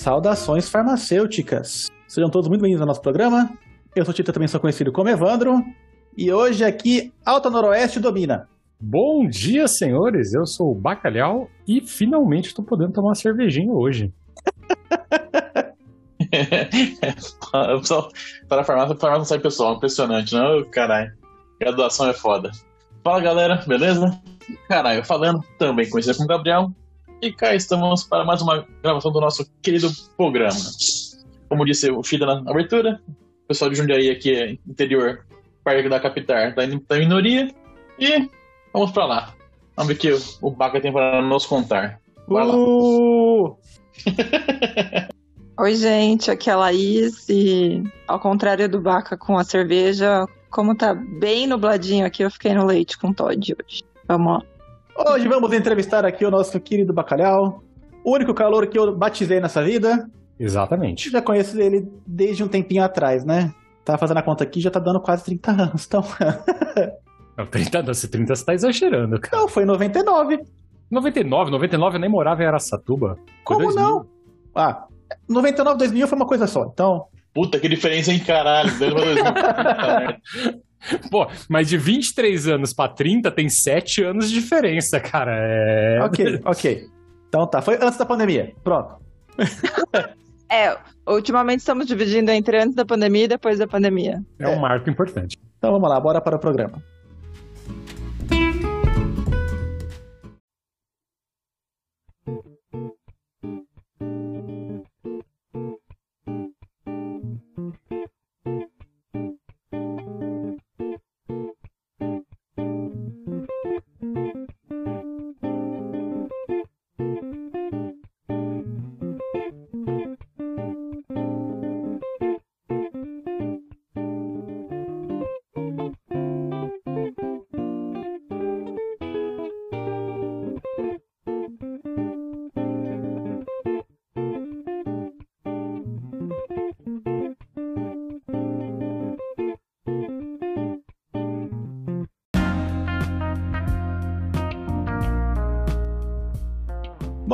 Saudações farmacêuticas. Sejam todos muito bem-vindos ao nosso programa. Eu sou o Tita, também sou conhecido como Evandro. E hoje aqui, Alta Noroeste domina. Bom dia, senhores. Eu sou o Bacalhau e finalmente estou podendo tomar uma cervejinha hoje. para a farmácia, a farmácia não sai pessoal, impressionante, não? Caralho, graduação é foda. Fala galera, beleza? Caralho, falando também conhecido como Gabriel. E cá estamos para mais uma gravação do nosso querido programa. Como disse o Fida na abertura, o pessoal de Jundiaí aqui é interior, perto da capital, indo da minoria. E vamos para lá. Vamos ver o que o Baca tem para nos contar. Vai lá. Uh! Oi, gente, aqui é a Laís e ao contrário do Baca com a cerveja, como tá bem nubladinho aqui, eu fiquei no leite com Todd hoje. Vamos lá. Hoje vamos entrevistar aqui o nosso querido Bacalhau, o único calor que eu batizei nessa vida. Exatamente. Já conheço ele desde um tempinho atrás, né? Tava fazendo a conta aqui, já tá dando quase 30 anos, então... Não, 30, não, se 30 você tá exagerando, cara. Não, foi em 99. 99, 99 eu nem morava em Aracatuba. Como 2000. não? Ah, 99, 2000 foi uma coisa só, então... Puta, que diferença, hein, caralho. Pô, mas de 23 anos pra 30 tem 7 anos de diferença, cara. É. Ok, ok. Então tá, foi antes da pandemia. Pronto. É, ultimamente estamos dividindo entre antes da pandemia e depois da pandemia. É um marco importante. Então vamos lá, bora para o programa.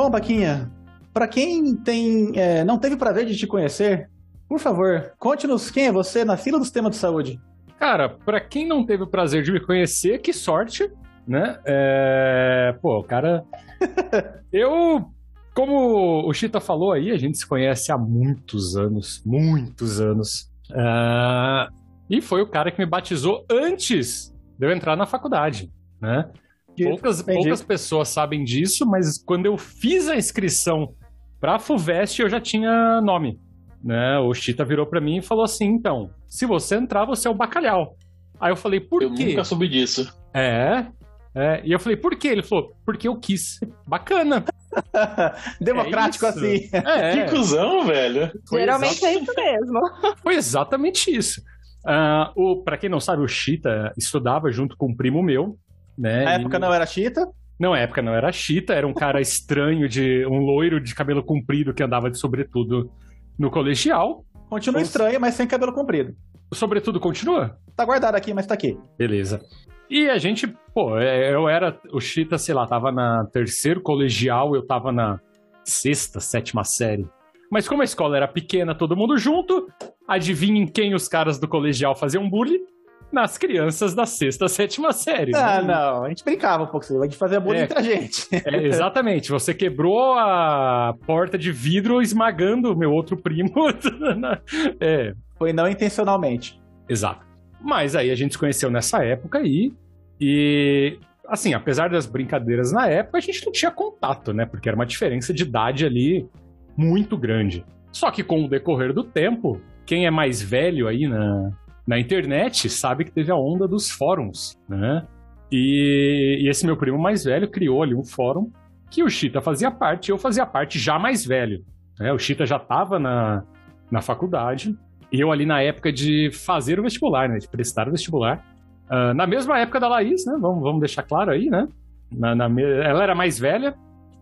Bom, Baquinha, para quem tem, é, não teve prazer de te conhecer, por favor, conte-nos quem é você na fila do sistema de saúde. Cara, pra quem não teve o prazer de me conhecer, que sorte, né? É... Pô, o cara. Eu, como o Chita falou aí, a gente se conhece há muitos anos, muitos anos. Ah, E foi o cara que me batizou antes de eu entrar na faculdade, né? Poucas, Entendi. poucas pessoas sabem disso, mas quando eu fiz a inscrição pra FUVEST, eu já tinha nome. Né? O Chita virou pra mim e falou assim: então, se você entrar, você é o bacalhau. Aí eu falei, por Eu quê? nunca soube disso. É, é. E eu falei, por quê? Ele falou, porque eu quis. Bacana. Democrático É assim. É, Que cuzão, velho. foi Geralmente é isso mesmo. Foi exatamente isso. Ah, o, pra quem não sabe, o Chita estudava junto com um primo meu. Né? Na E- época não era chita. Não, na época não era Chita, era um cara estranho, de um loiro de cabelo comprido que andava de sobretudo no colegial. Continua Nossa. estranho, mas sem cabelo comprido. O sobretudo continua? Tá guardado aqui, mas tá aqui. Beleza. E a gente, pô, é, eu era. O Chita, sei lá, tava na terceiro colegial, eu tava na sexta, sétima série. Mas como a escola era pequena, todo mundo junto, adivinhem quem os caras do colegial faziam bullying? Nas crianças da sexta, sétima série. Ah, né? não. A gente brincava um pouco, a gente fazia bullying É. entre a gente. É, exatamente. Você quebrou a porta de vidro esmagando o meu outro primo. é, Foi não intencionalmente. exato. Mas aí a gente se conheceu nessa época aí. E, assim, apesar das brincadeiras na época, a gente não tinha contato, né? Porque era uma diferença de idade ali muito grande. Só que com o decorrer do tempo, quem é mais velho aí na, na internet sabe que teve a onda dos fóruns, né? E, e esse meu primo mais velho criou ali um fórum que o Chita fazia parte, eu fazia parte já mais velho. Né? O Chita já estava na, na faculdade, e eu ali na época de fazer o vestibular, né? De prestar o vestibular. Ah, na mesma época da Laís, né? Vamos, vamos deixar claro aí, né? Na, na ela era mais velha.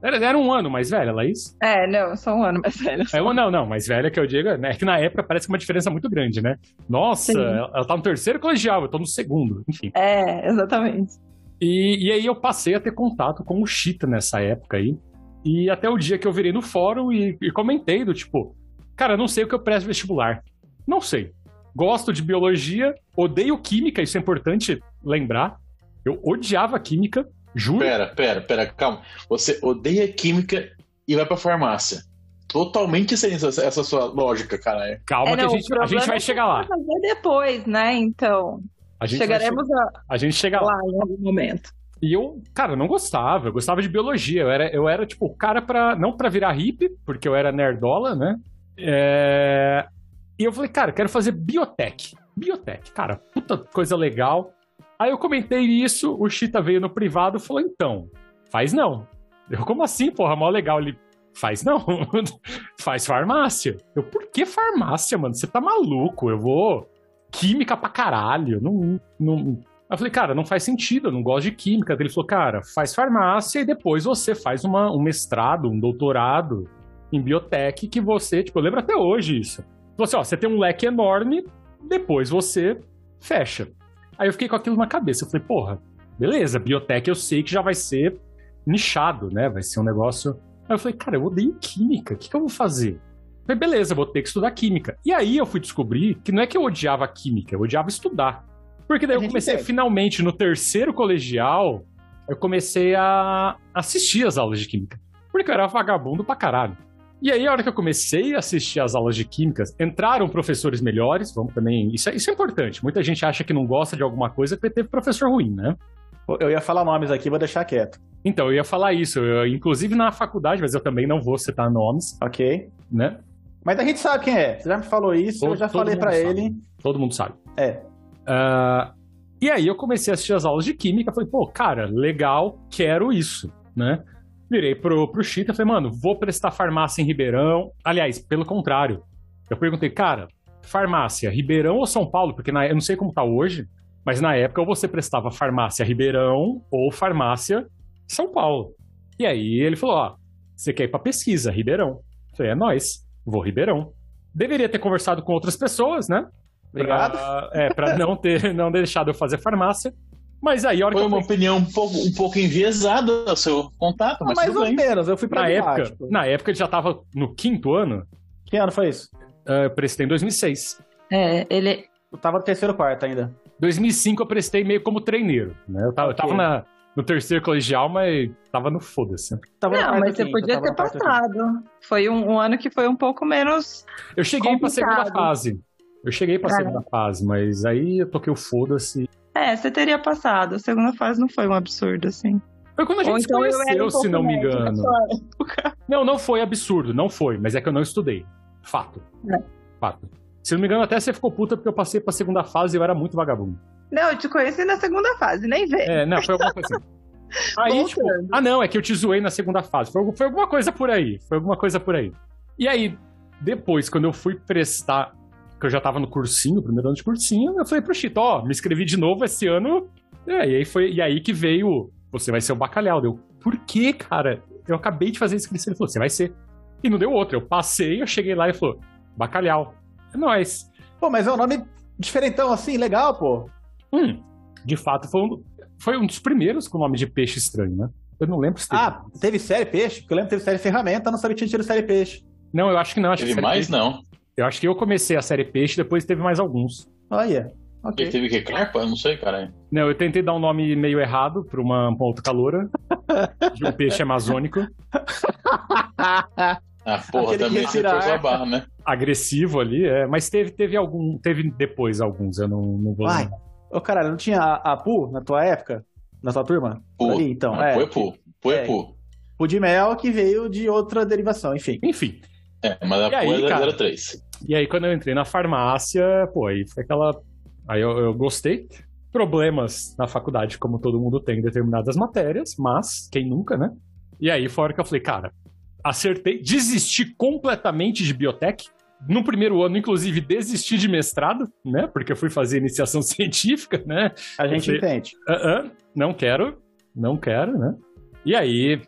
Era, era um ano mais velha, Laís? É, não, só um ano mais velho. É, não, não, mais velha que eu digo, né? É que na época parece que uma diferença muito grande, né? Nossa, Sim. ela tá no terceiro colegial, eu tô no segundo, enfim. É, exatamente. E, e aí eu passei a ter contato com o Chita nessa época aí. E até o dia que eu virei no fórum e, e comentei do tipo, cara, não sei o que eu presto vestibular. Não sei. Gosto de biologia, odeio química, isso é importante lembrar. Eu odiava química, juro. Pera, pera, pera, calma. Você odeia química e vai pra farmácia. Totalmente sem essa, essa sua lógica, caralho. Calma É, que não, a o gente, a gente vai é chegar lá. fazer depois, né? Então, A gente chegaremos che- a gente chega a, lá. lá em algum momento. E eu, cara, eu não gostava. Eu gostava de biologia. Eu era, eu era tipo, o cara pra. Não pra virar hippie, porque eu era nerdola, né? É, E eu falei, cara, quero fazer biotech. Biotech, cara, puta coisa legal. Aí eu comentei isso, o Chita veio no privado e falou, então, faz não. Eu, como assim, porra, mó legal. Ele, faz não. faz farmácia. Eu, por que farmácia, mano? Você tá maluco? Eu vou. Química pra caralho. Não, não, eu falei, cara, não faz sentido, eu não gosto de química. Ele falou, cara, faz farmácia e depois você faz uma, um mestrado, um doutorado em biotech que você, tipo, eu lembro até hoje isso. Você, ó, você tem um leque enorme, depois você fecha. Aí eu fiquei com aquilo na cabeça. Eu falei, porra, beleza, biotech eu sei que já vai ser nichado, né? Vai ser um negócio. Aí eu falei, cara, eu odeio química, o que, que eu vou fazer? Eu falei, beleza, vou ter que estudar química. E aí eu fui descobrir que não é que eu odiava química, eu odiava estudar. Porque daí A eu comecei, finalmente, no terceiro colegial, eu comecei a assistir as aulas de química. Porque eu era vagabundo pra caralho. E aí, a hora que eu comecei a assistir as aulas de químicas, entraram professores melhores, vamos também. Isso é, isso é importante. Muita gente acha que não gosta de alguma coisa porque teve professor ruim, né? Eu ia falar nomes aqui, vou deixar quieto. Então, eu ia falar isso. eu- inclusive na faculdade, mas eu também não vou citar nomes, Ok. né? Mas a gente sabe quem é. Você já me falou isso, eu Todo- já todo falei sabe. ele. Todo mundo sabe. É. Ah, e aí eu comecei a assistir as aulas de química, falei, pô, cara, legal, quero isso, né? Virei pro, pro Chita, falei, mano, vou prestar farmácia em Ribeirão. Aliás, pelo contrário, eu perguntei, cara, farmácia, Ribeirão ou São Paulo? Porque na, eu não sei como tá hoje, mas na época ou você prestava farmácia Ribeirão ou farmácia São Paulo. E aí ele falou, ó, você quer ir pra pesquisa, Ribeirão. Eu falei, é nóis, vou Ribeirão. Deveria ter conversado com outras pessoas, né? Obrigado. Pra, é, pra não ter não deixado eu fazer farmácia. Mas aí, a hora Foi que uma opinião um pouco, um pouco enviesada o seu contato, mas Mais tudo ou bem. menos, eu fui na época, na época ele já tava no quinto ano, Que ano foi isso? eh, eu prestei em 2006. É, ele. Eu tava no terceiro quarto ainda. 2005 eu prestei meio como treineiro, né? Eu tava, eu tava Ok. na- no terceiro colegial, mas tava no foda-se. Tava Não, mas você podia tava ter passado. Foi um, um ano que foi um pouco menos. Eu cheguei pra segunda fase. Eu cheguei pra É. segunda fase, mas aí eu toquei o foda-se. É, você teria passado. A segunda fase não foi um absurdo, assim. Foi quando a gente Ou se então conheceu, um se não me engano. Não, não foi absurdo, não foi, mas é que eu não estudei. Fato. É. Fato. Se não me engano, até você ficou puta porque eu passei pra segunda fase e eu era muito vagabundo. Não, eu te conheci na segunda fase, nem vê. É, não, foi alguma coisa assim. Aí, tipo, ah, não, é que eu te zoei na segunda fase. Foi, foi alguma coisa por aí. Foi alguma coisa por aí. E aí, depois, quando eu fui prestar, que eu já tava no cursinho, primeiro ano de cursinho, eu falei pro Chito, ó, me inscrevi de novo esse ano. É, e aí foi e aí que veio, você vai ser o bacalhau. Deu, por que, cara? Eu acabei de fazer a inscrição. Ele falou, você vai ser. E não deu outra. Eu passei, eu cheguei lá e ele falou, bacalhau. É nóis. Pô, mas é um nome diferentão assim, legal, pô. Hum, de fato, foi um, foi um dos primeiros com nome de peixe estranho, né? Eu não lembro se teve. Ah, teve série peixe? Porque eu lembro que teve série ferramenta, eu não sabia que tinha tido série peixe. Não, eu acho que não. Acho que Teve série mais, Peixe- não. Eu acho que eu comecei a série Peixe, depois teve mais alguns. Olha. Ele Ok. teve que carpa? Eu não sei, caralho. Não, eu tentei dar um nome meio errado pra uma, outra caloura, de um peixe amazônico, Ah, porra, Aquele que também forçou a barra, né? agressivo ali, é, mas teve, teve algum, teve depois alguns, eu não, não vou Vai. lembrar. Ô, caralho, não tinha a, a Pu na tua época? Na tua turma? Pu. Ali, então, Não, é. Pu é pu. Pu é é. pu. Pu de mel que veio de outra derivação, enfim. Enfim, É, mas a E aí, pu é cara? 03. e aí quando eu entrei na farmácia, pô, aí foi aquela... Aí eu, eu gostei. Problemas na faculdade, como todo mundo tem em determinadas matérias, mas quem nunca, né? E aí foi a hora que eu falei, cara, acertei, desisti completamente de biotech. No primeiro ano, inclusive, desisti de mestrado, né? Porque eu fui fazer iniciação científica, né? A gente Você- entende. Ah, ah, não quero, não quero, né? E aí,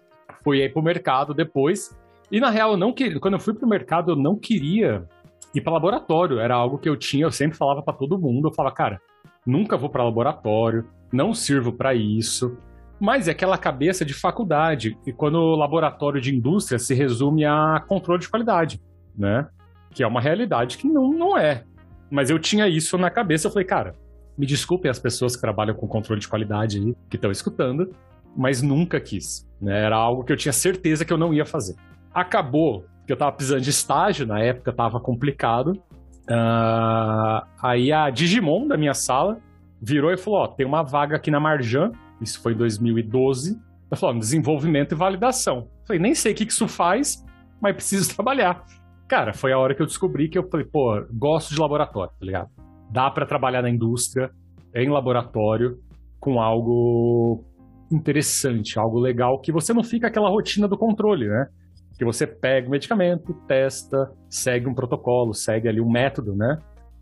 fui aí pro mercado depois. E na real, eu não queria, quando eu fui pro mercado, eu não queria ir para laboratório. Era algo que eu tinha, eu sempre falava para todo mundo. Eu falava, cara, nunca vou para laboratório, não sirvo para isso. Mas é aquela cabeça de faculdade, e quando o laboratório de indústria se resume a controle de qualidade, né? Que é uma realidade que não, não é. Mas eu tinha isso na cabeça, eu falei, cara, me desculpem as pessoas que trabalham com controle de qualidade aí, que estão escutando, mas nunca quis. Né? Era algo que eu tinha certeza que eu não ia fazer. Acabou que eu estava precisando de estágio, na época estava complicado. Uh, aí a Digimon da minha sala virou e falou: Ó, tem uma vaga aqui na Marjan, isso foi em 2012. Ela falou: desenvolvimento e validação. Eu falei: nem sei o que isso faz, mas preciso trabalhar. Cara, foi a hora que eu descobri que eu falei: pô, gosto de laboratório, tá ligado? Dá para trabalhar na indústria, em laboratório, com algo interessante, algo legal, que você não fica aquela rotina do controle, né? Que você pega o medicamento, testa, segue um protocolo, segue ali um método, né?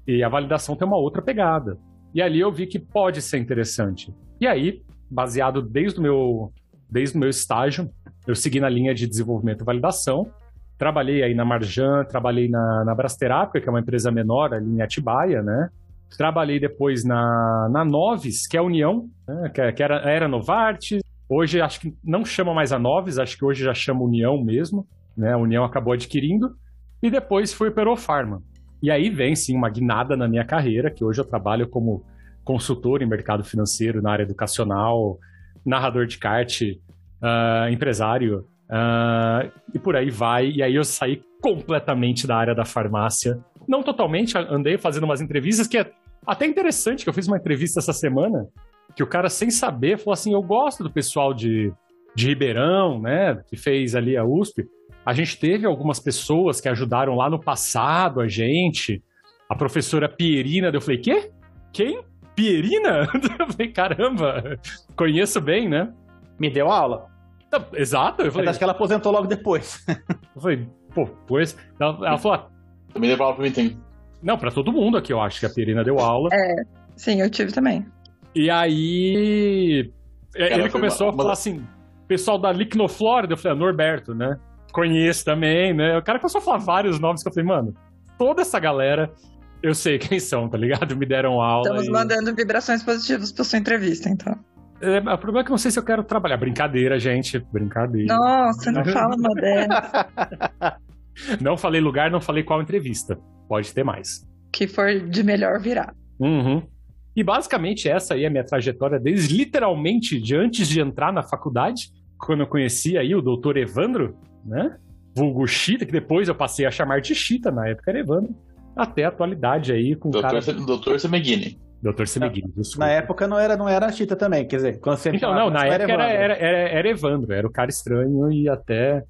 E a validação tem uma outra pegada. E ali eu vi que pode ser interessante. E aí, baseado desde o meu, desde o meu estágio, eu segui na linha de desenvolvimento e validação. Trabalhei aí na Marjan, trabalhei na, na Brasterápica, que é uma empresa menor ali em Atibaia, né? Trabalhei depois na, na Noves, que é a União, né? que, que, era, era Novartis. Hoje acho que não chama mais a Noves, acho que hoje já chama União mesmo. Né? A União acabou adquirindo. E depois fui para o Pharma. E aí vem sim uma guinada na minha carreira, que hoje eu trabalho como consultor em mercado financeiro, na área educacional, narrador de kart, uh, empresário, uh, e por aí vai. E aí eu saí completamente da área da farmácia. Não totalmente, andei fazendo umas entrevistas que é até interessante, que eu fiz uma entrevista essa semana, que o cara, sem saber, falou assim: Eu gosto do pessoal de, de Ribeirão, né, que fez ali a USP. A gente teve algumas pessoas que ajudaram lá no passado a gente. A professora Pierina, eu falei: Quê? Quem? Pierina? Eu falei: Caramba, conheço bem, né? Me deu aula. Exato. Eu falei, acho que ela aposentou logo depois. eu falei, pô, pois. Ela, ela falou: Também deu aula pra mim, tem. Não, pra todo mundo aqui, eu acho que a Pierina deu aula. É, sim, eu tive também. E aí. Cara, ele começou uma... a falar assim: pessoal da Lickno Florida, eu falei, ah, Norberto, né? Conheço também, né? O cara começou a falar vários nomes que eu falei, mano, toda essa galera eu sei quem são, tá ligado? Me deram aula. Estamos e... mandando vibrações positivas pra sua entrevista, então. É, o problema é que eu não sei se eu quero trabalhar. Brincadeira, gente. Brincadeira. Nossa, não fala uma dessa. não falei lugar, não falei qual entrevista. Pode ter mais. Que for de melhor virar. Uhum. E basicamente essa aí é a minha trajetória desde literalmente de antes de entrar na faculdade, quando eu conheci aí o doutor Evandro, né? Vulgo Chita, que depois eu passei a chamar de Chita, na época era Evandro, até a atualidade aí com o doutor, cara... Doutor Semeghini. Doutor Semeghini, Na época não era, não era Chita também, quer dizer, quando você Então, não, na época era, era, era, era Evandro, era o cara estranho e até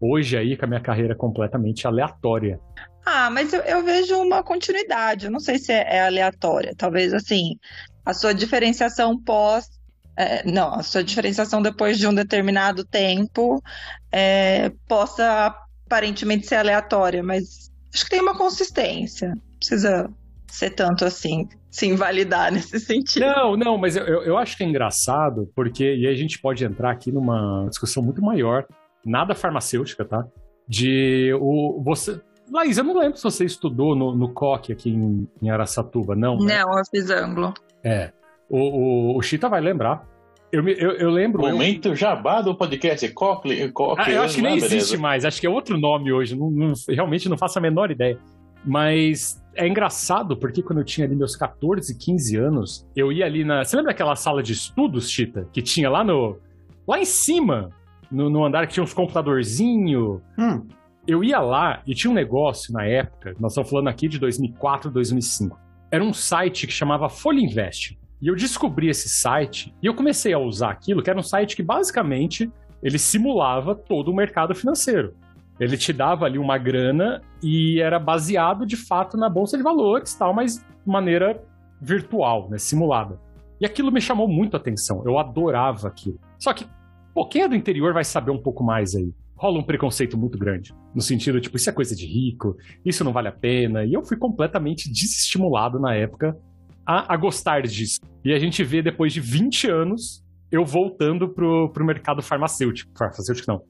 hoje aí com a minha carreira completamente aleatória. Ah, mas eu, eu, vejo uma continuidade. Eu não sei se é, é aleatória. Talvez assim, a sua diferenciação pós. É, não, a sua diferenciação depois de um determinado tempo é, possa aparentemente ser aleatória, mas acho que tem uma consistência. Não precisa ser tanto assim, se invalidar nesse sentido. Não, não, mas eu, eu acho que é engraçado, porque, e a gente pode entrar aqui numa discussão muito maior, nada farmacêutica, tá? De o, você, Laís, eu não lembro se você estudou no, no COC aqui em, em Araçatuba, não? Né? Não, eu fiz ângulo. É. O, o, o Chita vai lembrar. Eu, eu, eu lembro. Momento eu... jabá do podcast. Cocle, Cocle, ah, eu acho que nem existe mais. Acho que é outro nome hoje. Não, não, realmente não faço a menor ideia. Mas é engraçado porque quando eu tinha ali meus 14, 15 anos, eu ia ali na. Você lembra daquela sala de estudos, Chita? Que tinha lá no. Lá em cima, no, no andar que tinha uns computadorzinho. Hum eu ia lá e tinha um negócio na época, nós estamos falando aqui de 2004, 2005. Era um site que chamava Folha Invest. E eu descobri esse site e eu comecei a usar aquilo, que era um site que basicamente ele simulava todo o mercado financeiro. Ele te dava ali uma grana e era baseado de fato na bolsa de valores, tal, mas de maneira virtual, né, simulada. E aquilo me chamou muito a atenção. Eu adorava aquilo. Só que, pô, quem é do interior vai saber um pouco mais aí rola um preconceito muito grande. No sentido, tipo, isso é coisa de rico, isso não vale a pena. E eu fui completamente desestimulado na época a, a gostar disso. E a gente vê depois de 20 anos eu voltando pro, pro mercado farmacêutico. Farmacêutico não,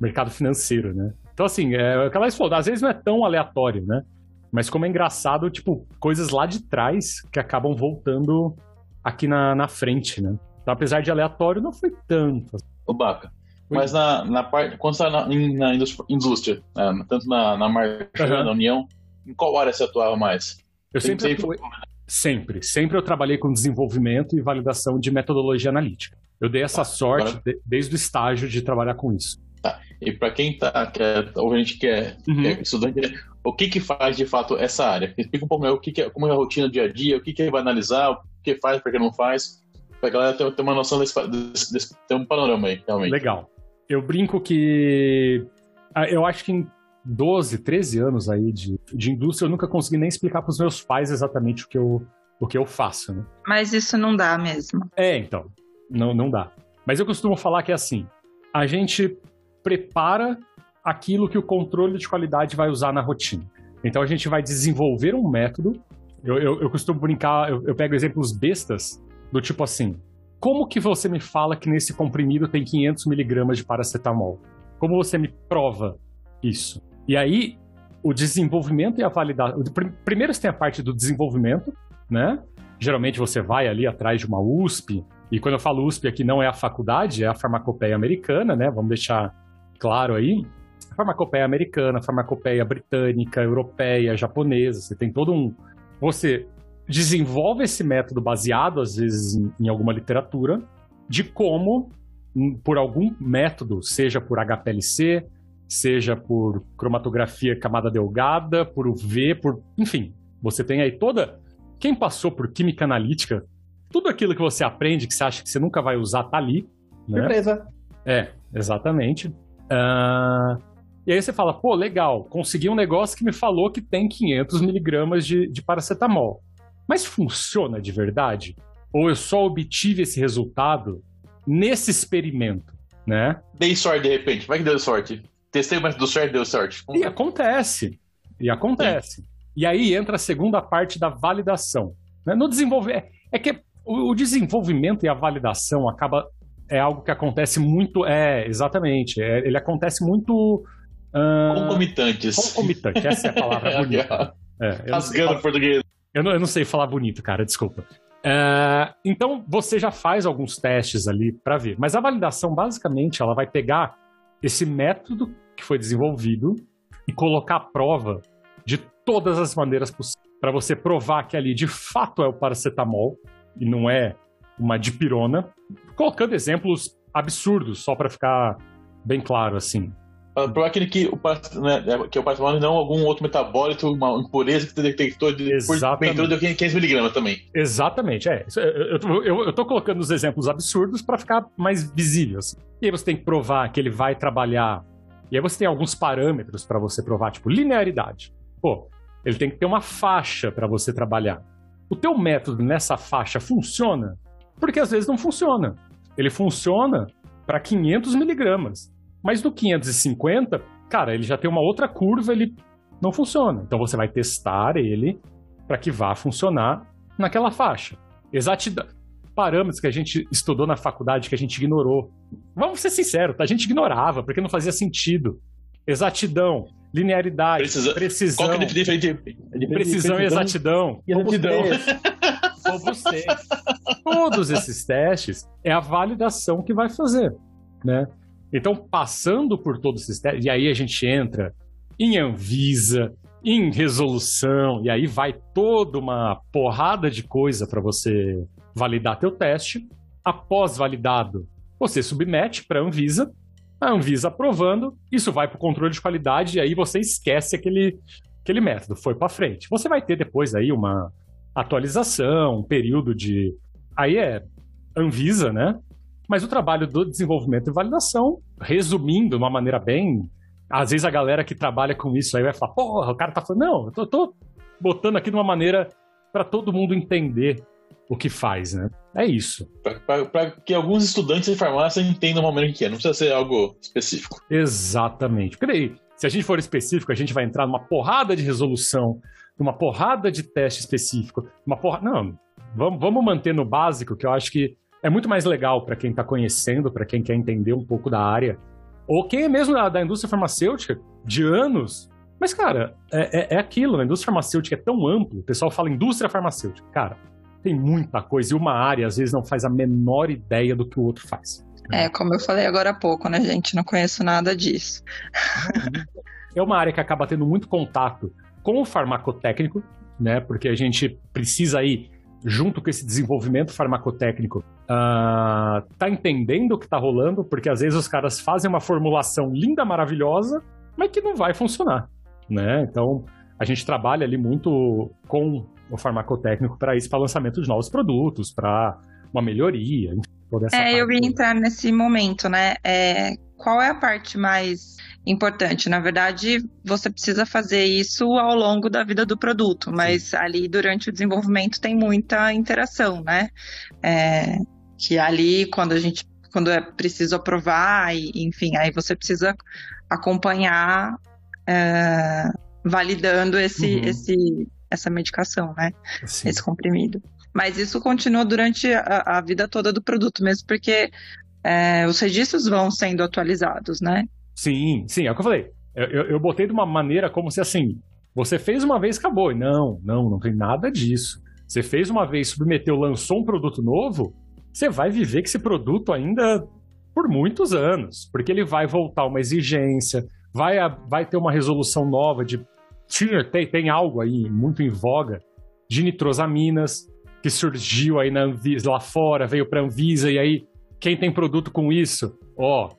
mercado financeiro, né? Então, assim, é, aquela falou, às vezes não é tão aleatório, né? Mas como é engraçado, tipo, coisas lá de trás que acabam voltando aqui na, na frente, né? Então, apesar de aleatório, não foi tanto. O Baca. Mas na, na parte, quando você está na, na indústria, né, tanto na, na marcha, uhum. na União, em qual área você atuava mais? Eu sempre, atuei, sempre, sempre eu trabalhei com desenvolvimento e validação de metodologia analítica. Eu dei essa tá, sorte agora... de, desde o estágio de trabalhar com isso. Tá. E para quem tá, que é, ouvinte que é, uhum. é estudante, o que que faz de fato essa área? Explica um pouco melhor o que, que é, como é a rotina do dia a dia, o que que vai analisar, o que faz, para que não faz, para a galera ter, ter, uma noção desse, desse, desse, ter um panorama aí, realmente. Legal. Eu brinco que ah, eu acho que em 12, 13 anos aí de, de indústria, eu nunca consegui nem explicar para os meus pais exatamente o que eu, o que eu faço, né? Mas isso não dá mesmo. É, então. Não, não dá. Mas eu costumo falar que é assim: a gente prepara aquilo que o controle de qualidade vai usar na rotina. Então a gente vai desenvolver um método. Eu, eu, eu costumo brincar, eu, eu pego exemplos bestas, do tipo assim: como que você me fala que nesse comprimido tem 500 miligramas de paracetamol? Como você me prova isso? E aí, o desenvolvimento e a validação. Primeiro você tem a parte do desenvolvimento, né? Geralmente você vai ali atrás de uma USP, e quando eu falo USP aqui não é a faculdade, é a farmacopeia americana, né? Vamos deixar claro aí. Farmacopeia americana, farmacopeia britânica, europeia, japonesa, você tem todo um. Você desenvolve esse método baseado, às vezes, em, em alguma literatura, de como, por algum método, seja por HPLC, seja por cromatografia camada delgada, por UV, por. Enfim, você tem aí toda. Quem passou por química analítica, tudo aquilo que você aprende, que você acha que você nunca vai usar, tá ali. Né? Surpresa. É, exatamente. Uh, e aí você fala, pô, legal, consegui um negócio que me falou que tem 500 miligramas de, de paracetamol. Mas funciona de verdade? Ou eu só obtive esse resultado nesse experimento, né? Dei sorte de repente, vai que deu sorte. Testei, mas deu sorte, deu sorte. E acontece. E acontece. Sim. E aí entra a segunda parte da validação. Né? No desenvolver. É que o, desenvolvimento e a validação acaba. É algo que acontece muito. É, exatamente. É, ele acontece muito. Uh, Concomitantes. Concomitante, essa é a palavra bonita. É, Rasgando português. Eu não, eu não sei falar bonito, cara, desculpa. É, então, você já faz alguns testes ali para ver. Mas a validação, basicamente, ela vai pegar esse método que foi desenvolvido e colocar à prova de todas as maneiras possíveis para você provar que ali de fato é o paracetamol e não é uma dipirona, colocando exemplos absurdos só para ficar bem claro assim. Para aquele que o, né, é, que o paracetamol não algum outro metabólito, uma impureza que detectou de, Exatamente. de 500 miligramas também. Exatamente, é. Eu, eu, eu tô colocando os exemplos absurdos para ficar mais visível. Assim. E aí você tem que provar que ele vai trabalhar. E aí você tem alguns parâmetros para você provar, tipo linearidade. Pô, ele tem que ter uma faixa para você trabalhar. O teu método nessa faixa funciona? Porque às vezes não funciona. Ele funciona para 500 miligramas. Mas do 550, cara, ele já tem uma outra curva, ele não funciona. Então você vai testar ele para que vá funcionar naquela faixa. Exatidão. Parâmetros que a gente estudou na faculdade que a gente ignorou. Vamos ser sinceros, a gente ignorava, porque não fazia sentido. Exatidão, linearidade, Precisa... precisão. Qual que é a de, de precisão e exatidão? Exatidão. Robustez. Todos esses testes é a validação que vai fazer, né? Então, passando por todos esses testes, e aí a gente entra em Anvisa, em resolução, e aí vai toda uma porrada de coisa para você validar teu teste. Após validado, você submete para a Anvisa, a Anvisa aprovando, isso vai para o controle de qualidade, e aí você esquece aquele, aquele método, foi para frente. Você vai ter depois aí uma atualização, um período de. Aí é Anvisa, né? Mas o trabalho do desenvolvimento e validação, resumindo de uma maneira bem. Às vezes a galera que trabalha com isso aí vai falar, porra, o cara tá falando. Não, eu tô, tô botando aqui de uma maneira para todo mundo entender o que faz, né? É isso. Para que alguns estudantes de farmácia entendam o momento que é, não precisa ser algo específico. Exatamente. Porque daí, se a gente for específico, a gente vai entrar numa porrada de resolução, numa porrada de teste específico, uma porrada. Não, vamos, vamos manter no básico, que eu acho que é muito mais legal para quem está conhecendo, para quem quer entender um pouco da área, ou quem é mesmo da, da indústria farmacêutica de anos. Mas, cara, é, é, é aquilo, a indústria farmacêutica é tão amplo, o pessoal fala indústria farmacêutica. Cara, tem muita coisa, e uma área às vezes não faz a menor ideia do que o outro faz. É, como eu falei agora há pouco, né, gente? Não conheço nada disso. É uma área que acaba tendo muito contato com o farmacotécnico, né? Porque a gente precisa aí, junto com esse desenvolvimento farmacotécnico, uh, tá entendendo o que tá rolando, porque às vezes os caras fazem uma formulação linda, maravilhosa, mas que não vai funcionar, né? Então, a gente trabalha ali muito com o farmacotécnico para isso, para lançamento de novos produtos, para uma melhoria, toda essa É, eu ia entrar nesse momento, né? É, qual é a parte mais importante? Na verdade, você precisa fazer isso ao longo da vida do produto, mas ali durante o desenvolvimento tem muita interação, né? É, que ali, quando a gente quando é preciso aprovar, e, enfim, aí você precisa acompanhar é, validando esse, uhum. esse, essa medicação, né? Sim. Esse comprimido. Mas isso continua durante a, a vida toda do produto, mesmo porque é, os registros vão sendo atualizados, né? Sim, sim, é o que eu falei. Eu, eu, eu botei de uma maneira como se assim, você fez uma vez, acabou. Não, não, não tem nada disso. Você fez uma vez, submeteu, lançou um produto novo, você vai viver com esse produto ainda por muitos anos, porque ele vai voltar uma exigência, vai, vai ter uma resolução nova de. Tem, tem algo aí muito em voga de nitrosaminas, que surgiu aí na Anvisa, lá fora, veio para Anvisa, e aí quem tem produto com isso, ó,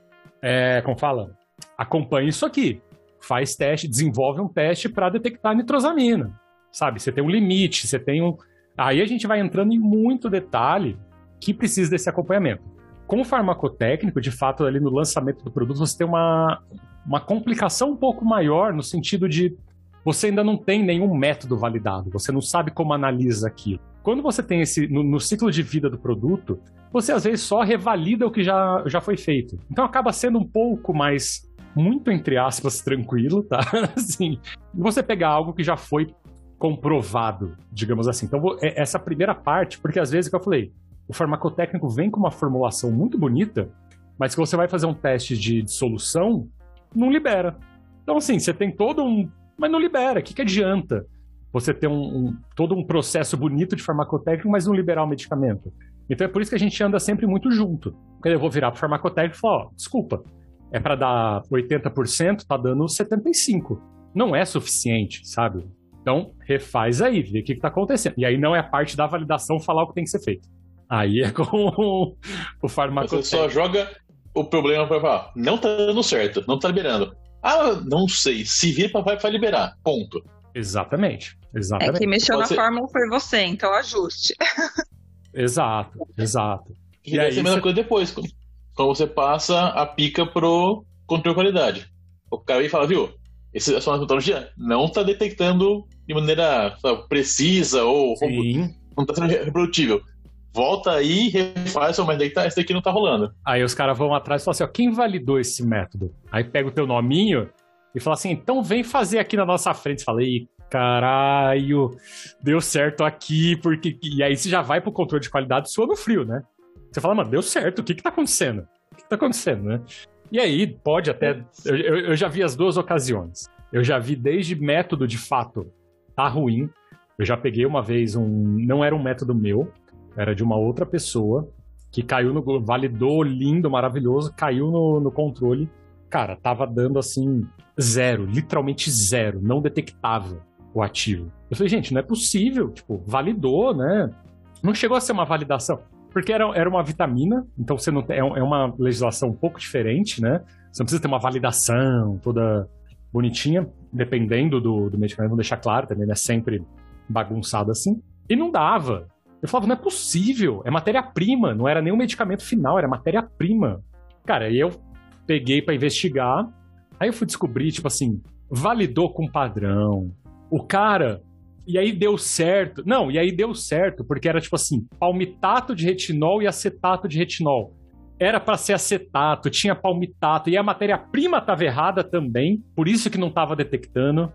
é, como fala? Acompanha isso aqui. Faz teste, desenvolve um teste para detectar nitrosamina. Sabe? Você tem um limite, você tem um. Aí a gente vai entrando em muito detalhe que precisa desse acompanhamento. Com o farmacotécnico, de fato, ali no lançamento do produto, você tem uma, uma complicação um pouco maior no sentido de você ainda não tem nenhum método validado, você não sabe como analisa aquilo. Quando você tem esse, no, no, ciclo de vida do produto, você às vezes só revalida o que já, já foi feito. Então acaba sendo um pouco mais, muito entre aspas, tranquilo, tá? assim, você pegar algo que já foi comprovado, digamos assim. Então, é essa primeira parte, porque às vezes, que eu falei, o farmacotécnico vem com uma formulação muito bonita, mas que você vai fazer um teste de dissolução, não libera. Então, assim, você tem todo um. Mas não libera, o que, que adianta? você ter um, um, todo um processo bonito de farmacotécnico, mas não liberar o medicamento. Então é por isso que a gente anda sempre muito junto. Quando eu vou virar para o farmacotécnico e falar, ó, desculpa, é para dar 80%, tá dando 75%. Não é suficiente, sabe? Então, refaz aí, vê o que está acontecendo. E aí não é a parte da validação falar o que tem que ser feito. Aí é com o farmacotécnico. Você só joga o problema para falar, não tá dando certo, não tá liberando. Ah, não sei, se vir vai, vai liberar, ponto. Exatamente. Exatamente. É que mexeu Pode na ser... fórmula foi você, então ajuste. Exato, exato. E, e aí, a mesma você... coisa depois, quando você passa a pica pro controle de qualidade. O cara e fala, viu, esse, essa metodologia não está detectando de maneira sabe, precisa ou Sim. não está sendo reprodutível. Volta aí, refaz, mas daí tá, esse daqui não tá rolando. Aí os caras vão atrás e falam assim, ó, quem validou esse método? Aí pega o teu nominho e fala assim, então vem fazer aqui na nossa frente. Falei, caralho, deu certo aqui, porque. E aí você já vai pro controle de qualidade sua no frio, né? Você fala, mano, deu certo, o que que tá acontecendo? O que, que tá acontecendo, né? E aí, pode até. Eu, eu, eu já vi as duas ocasiões. Eu já vi desde método de fato tá ruim. Eu já peguei uma vez um. Não era um método meu, era de uma outra pessoa que caiu no. Validou lindo, maravilhoso, caiu no, no controle. Cara, tava dando assim, zero, literalmente zero, não detectável o ativo. Eu falei, gente, não é possível. Tipo, validou, né? Não chegou a ser uma validação. Porque era, era uma vitamina, então você não é, é uma legislação um pouco diferente, né? Você não precisa ter uma validação toda bonitinha, dependendo do, do medicamento, vou deixar claro também, é sempre bagunçado assim. E não dava. Eu falava, não é possível, é matéria-prima, não era nem o medicamento final, era matéria-prima. Cara, aí eu peguei para investigar, aí eu fui descobrir, tipo assim, validou com padrão, o cara. E aí deu certo. Não, e aí deu certo, porque era tipo assim: palmitato de retinol e acetato de retinol. Era para ser acetato, tinha palmitato, e a matéria-prima estava errada também, por isso que não estava detectando.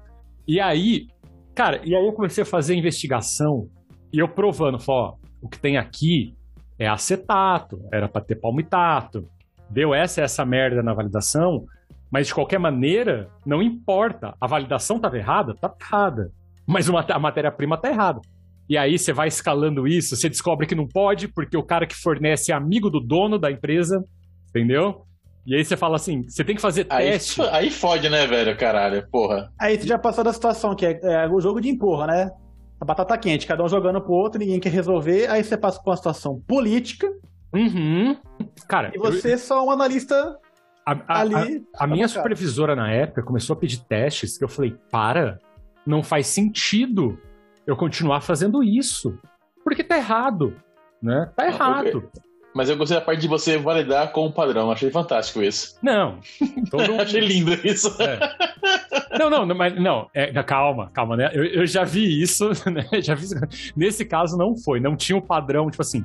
E aí, cara, e aí eu comecei a fazer investigação, e eu provando, falei, ó, o que tem aqui é acetato, era para ter palmitato. Deu essa essa merda na validação, mas de qualquer maneira, não importa. A validação estava errada? Tá errada. Mas uma, a matéria-prima tá errada. E aí você vai escalando isso, você descobre que não pode, porque o cara que fornece é amigo do dono da empresa, entendeu? E aí você fala assim, você tem que fazer teste. Aí, aí fode, né, velho, caralho, porra. Aí você já passou da situação que é, é o jogo de empurra, né? A batata quente, cada um jogando pro outro, ninguém quer resolver, aí você passa por uma situação política. Uhum. Cara, e você é só um analista a, a, ali. A, a minha supervisora na época começou a pedir testes que eu falei, para, não faz sentido eu continuar fazendo isso. Porque tá errado, né? Tá errado. Mas eu gostei da parte de você validar com o padrão. Achei fantástico isso. Não. Todo... Achei lindo isso. É. Não, não, mas não. É, calma, calma, né? Eu, eu já vi isso, né? Já vi... Nesse caso não foi. Não tinha o um padrão, tipo assim.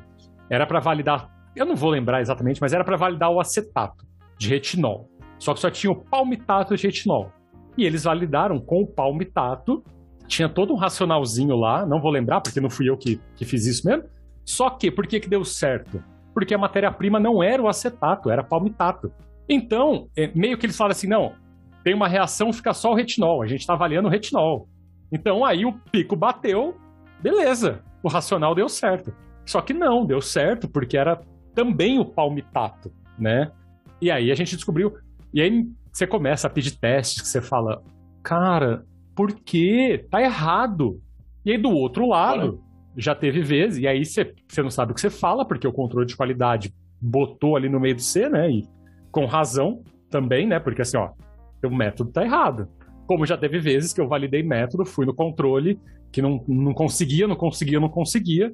Era para validar. Eu não vou lembrar exatamente, mas era para validar o acetato de retinol. Só que só tinha o palmitato de retinol. E eles validaram com o palmitato tinha todo um racionalzinho lá, não vou lembrar porque não fui eu que, que fiz isso mesmo. Só que, por que, que deu certo? Porque a matéria-prima não era o acetato, era palmitato. Então, é, meio que eles falam assim: não, tem uma reação, fica só o retinol, a gente está avaliando o retinol. Então aí o pico bateu, beleza, o racional deu certo. Só que não, deu certo, porque era também o palmitato, né? E aí a gente descobriu. E aí você começa a pedir testes que você fala, cara, porque tá errado. E aí do outro lado, já teve vezes, e aí você, não sabe o que você fala, porque o controle de qualidade botou ali no meio do C, né? E com razão também, né? Porque assim, ó, o método tá errado. Como já teve vezes que eu validei método, fui no controle, que não, não conseguia, não conseguia, não conseguia.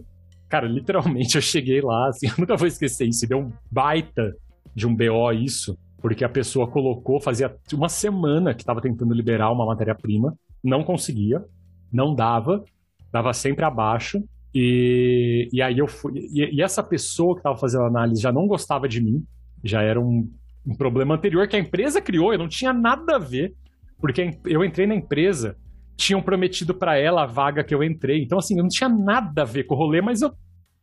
Cara, literalmente eu cheguei lá, assim, eu nunca vou esquecer isso, deu um baita de um BO isso, porque a pessoa colocou, fazia uma semana que estava tentando liberar uma matéria-prima, não conseguia, não dava, dava sempre abaixo. E, e aí eu fui. E, e essa pessoa que estava fazendo a análise já não gostava de mim, já era um, um problema anterior que a empresa criou, eu não tinha nada a ver, porque eu entrei na empresa, tinham prometido para ela a vaga que eu entrei, então assim, eu não tinha nada a ver com o rolê, mas eu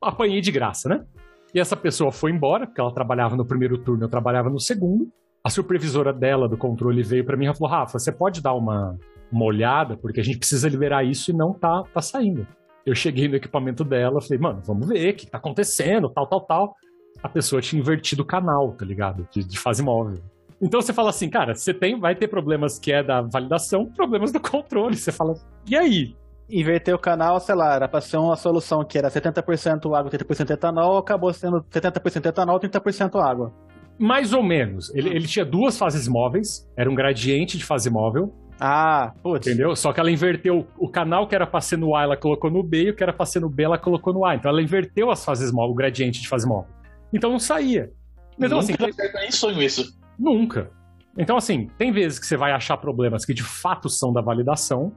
apanhei de graça, né? E essa pessoa foi embora, porque ela trabalhava no primeiro turno, eu trabalhava no segundo. A supervisora dela do controle veio para mim e falou: Rafa, você pode dar uma, uma olhada, porque a gente precisa liberar isso e não tá, tá saindo. Eu cheguei no equipamento dela, falei, mano, vamos ver o que tá acontecendo, tal, tal, tal. A pessoa tinha invertido o canal, tá ligado? De, de fase móvel. Então você fala assim, cara, você tem, vai ter problemas que é da validação, problemas do controle. Você fala, e aí? Inverter o canal, sei lá, era pra ser uma solução que era 70% água, 30% etanol, acabou sendo 70% etanol, 30% água. Mais ou menos. Ele, ele tinha duas fases móveis, era um gradiente de fase móvel. Ah, putz. Entendeu? Só que ela inverteu o canal que era pra ser no A, ela colocou no B, e o que era pra ser no B, ela colocou no A. Então ela inverteu as fases móveis, o gradiente de fase móvel. Então não saía. Então, Nunca assim, nem sonho isso. Nunca. Então, assim, tem vezes que você vai achar problemas que de fato são da validação,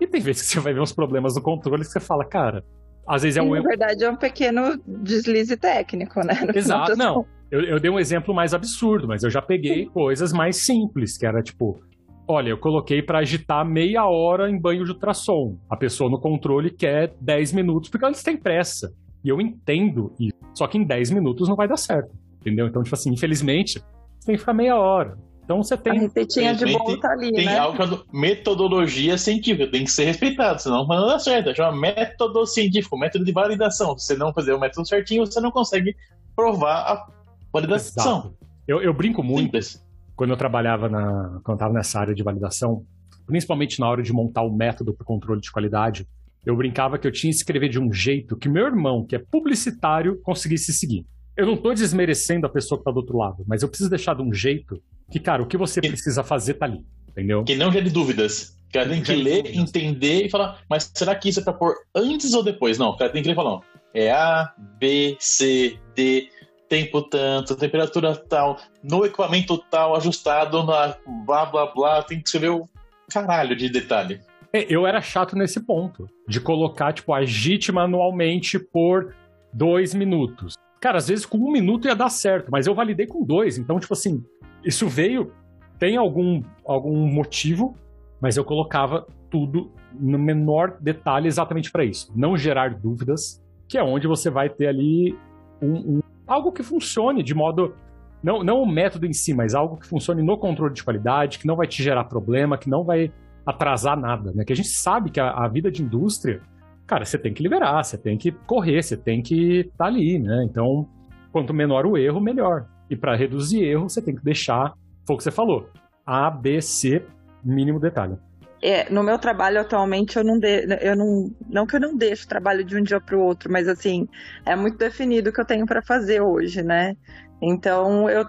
e tem vezes que você vai ver uns problemas no controle que você fala, cara, às vezes é um. Na verdade, é um pequeno deslize técnico, né? No Exato, não. Eu, eu, dei um exemplo mais absurdo, mas eu já peguei coisas mais simples, que era tipo, Olha, eu coloquei para agitar meia hora em banho de ultrassom. A pessoa no controle quer 10 minutos porque eles têm pressa. E eu entendo isso. Só que em 10 minutos não vai dar certo. Entendeu? Então, tipo assim, infelizmente, você tem que ficar meia hora. Então você tem. A receitinha de bolo tá ali, tem né? algo chamado metodologia científica, tem que ser respeitado, senão não dá certo. Chama método científico, método de validação. Se você não fazer o método certinho, você não consegue provar a validação. Eu, eu, brinco muito. Simples quando eu trabalhava na, quando estava nessa área de validação, principalmente na hora de montar o método para o controle de qualidade, eu brincava que eu tinha que escrever de um jeito que meu irmão, que é publicitário, conseguisse seguir. Eu não estou desmerecendo a pessoa que está do outro lado, mas eu preciso deixar de um jeito que, cara, o que você que, precisa fazer tá ali, entendeu? Que não gere dúvidas. O cara tem que ler, entender e falar, mas será que isso é para pôr antes ou depois? Não, o cara tem que ler e falar, não, é A, B, C, D, tempo tanto, temperatura tal, no equipamento tal, ajustado na blá blá blá, tem que escrever o caralho de detalhe. É, eu era chato nesse ponto, de colocar, tipo, agite manualmente por dois minutos. Cara, às vezes com um minuto ia dar certo, mas eu validei com dois, então, tipo assim, isso veio, tem algum, algum motivo, mas eu colocava tudo no menor detalhe exatamente para isso. Não gerar dúvidas, que é onde você vai ter ali um, um algo que funcione de modo. Não, não o método em si, mas algo que funcione no controle de qualidade, que não vai te gerar problema, que não vai atrasar nada. Né? Que a gente sabe que a, a vida de indústria cara, você tem que liberar, você tem que correr, você tem que estar tá ali, né? Então, quanto menor o erro, melhor. E para reduzir erro, você tem que deixar, foi o que você falou, A, B, C, mínimo detalhe. É, no meu trabalho atualmente eu não de, eu não não que eu não deixo trabalho de um dia para o outro, mas assim é muito definido o que eu tenho para fazer hoje, né? Então eu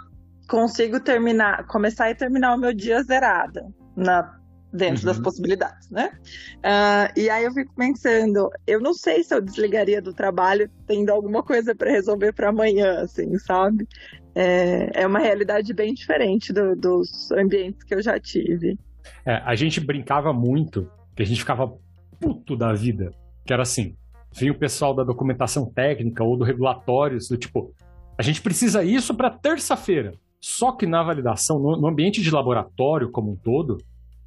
consigo terminar, começar e terminar o meu dia zerada na dentro uhum. das possibilidades, né? Uh, e aí eu fico pensando, eu não sei se eu desligaria do trabalho tendo alguma coisa para resolver para amanhã, assim, sabe? É, é uma realidade bem diferente do, dos ambientes que eu já tive. É, a gente brincava muito, que a gente ficava puto da vida, que era assim, vinha o pessoal da documentação técnica ou do regulatórios, do tipo, a gente precisa isso para terça-feira. Só que na validação, no, no ambiente de laboratório como um todo,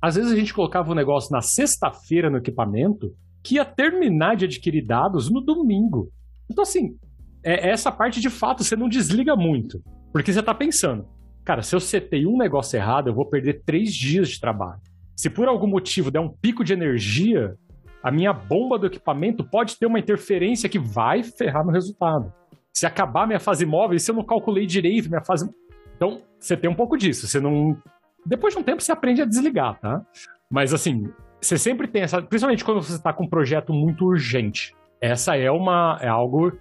às vezes a gente colocava o um negócio na sexta-feira no equipamento que ia terminar de adquirir dados no domingo. Então, assim, é, essa parte de fato você não desliga muito. Porque você está pensando, cara, se eu setei um negócio errado, eu vou perder três dias de trabalho. Se por algum motivo der um pico de energia, a minha bomba do equipamento pode ter uma interferência que vai ferrar no resultado. Se acabar minha fase móvel, se eu não calculei direito minha fase. Então, você tem um pouco disso. Você não depois de um tempo você aprende a desligar, tá? Mas assim, você sempre tem essa. Principalmente quando você está com um projeto muito urgente. Essa é uma. É algo.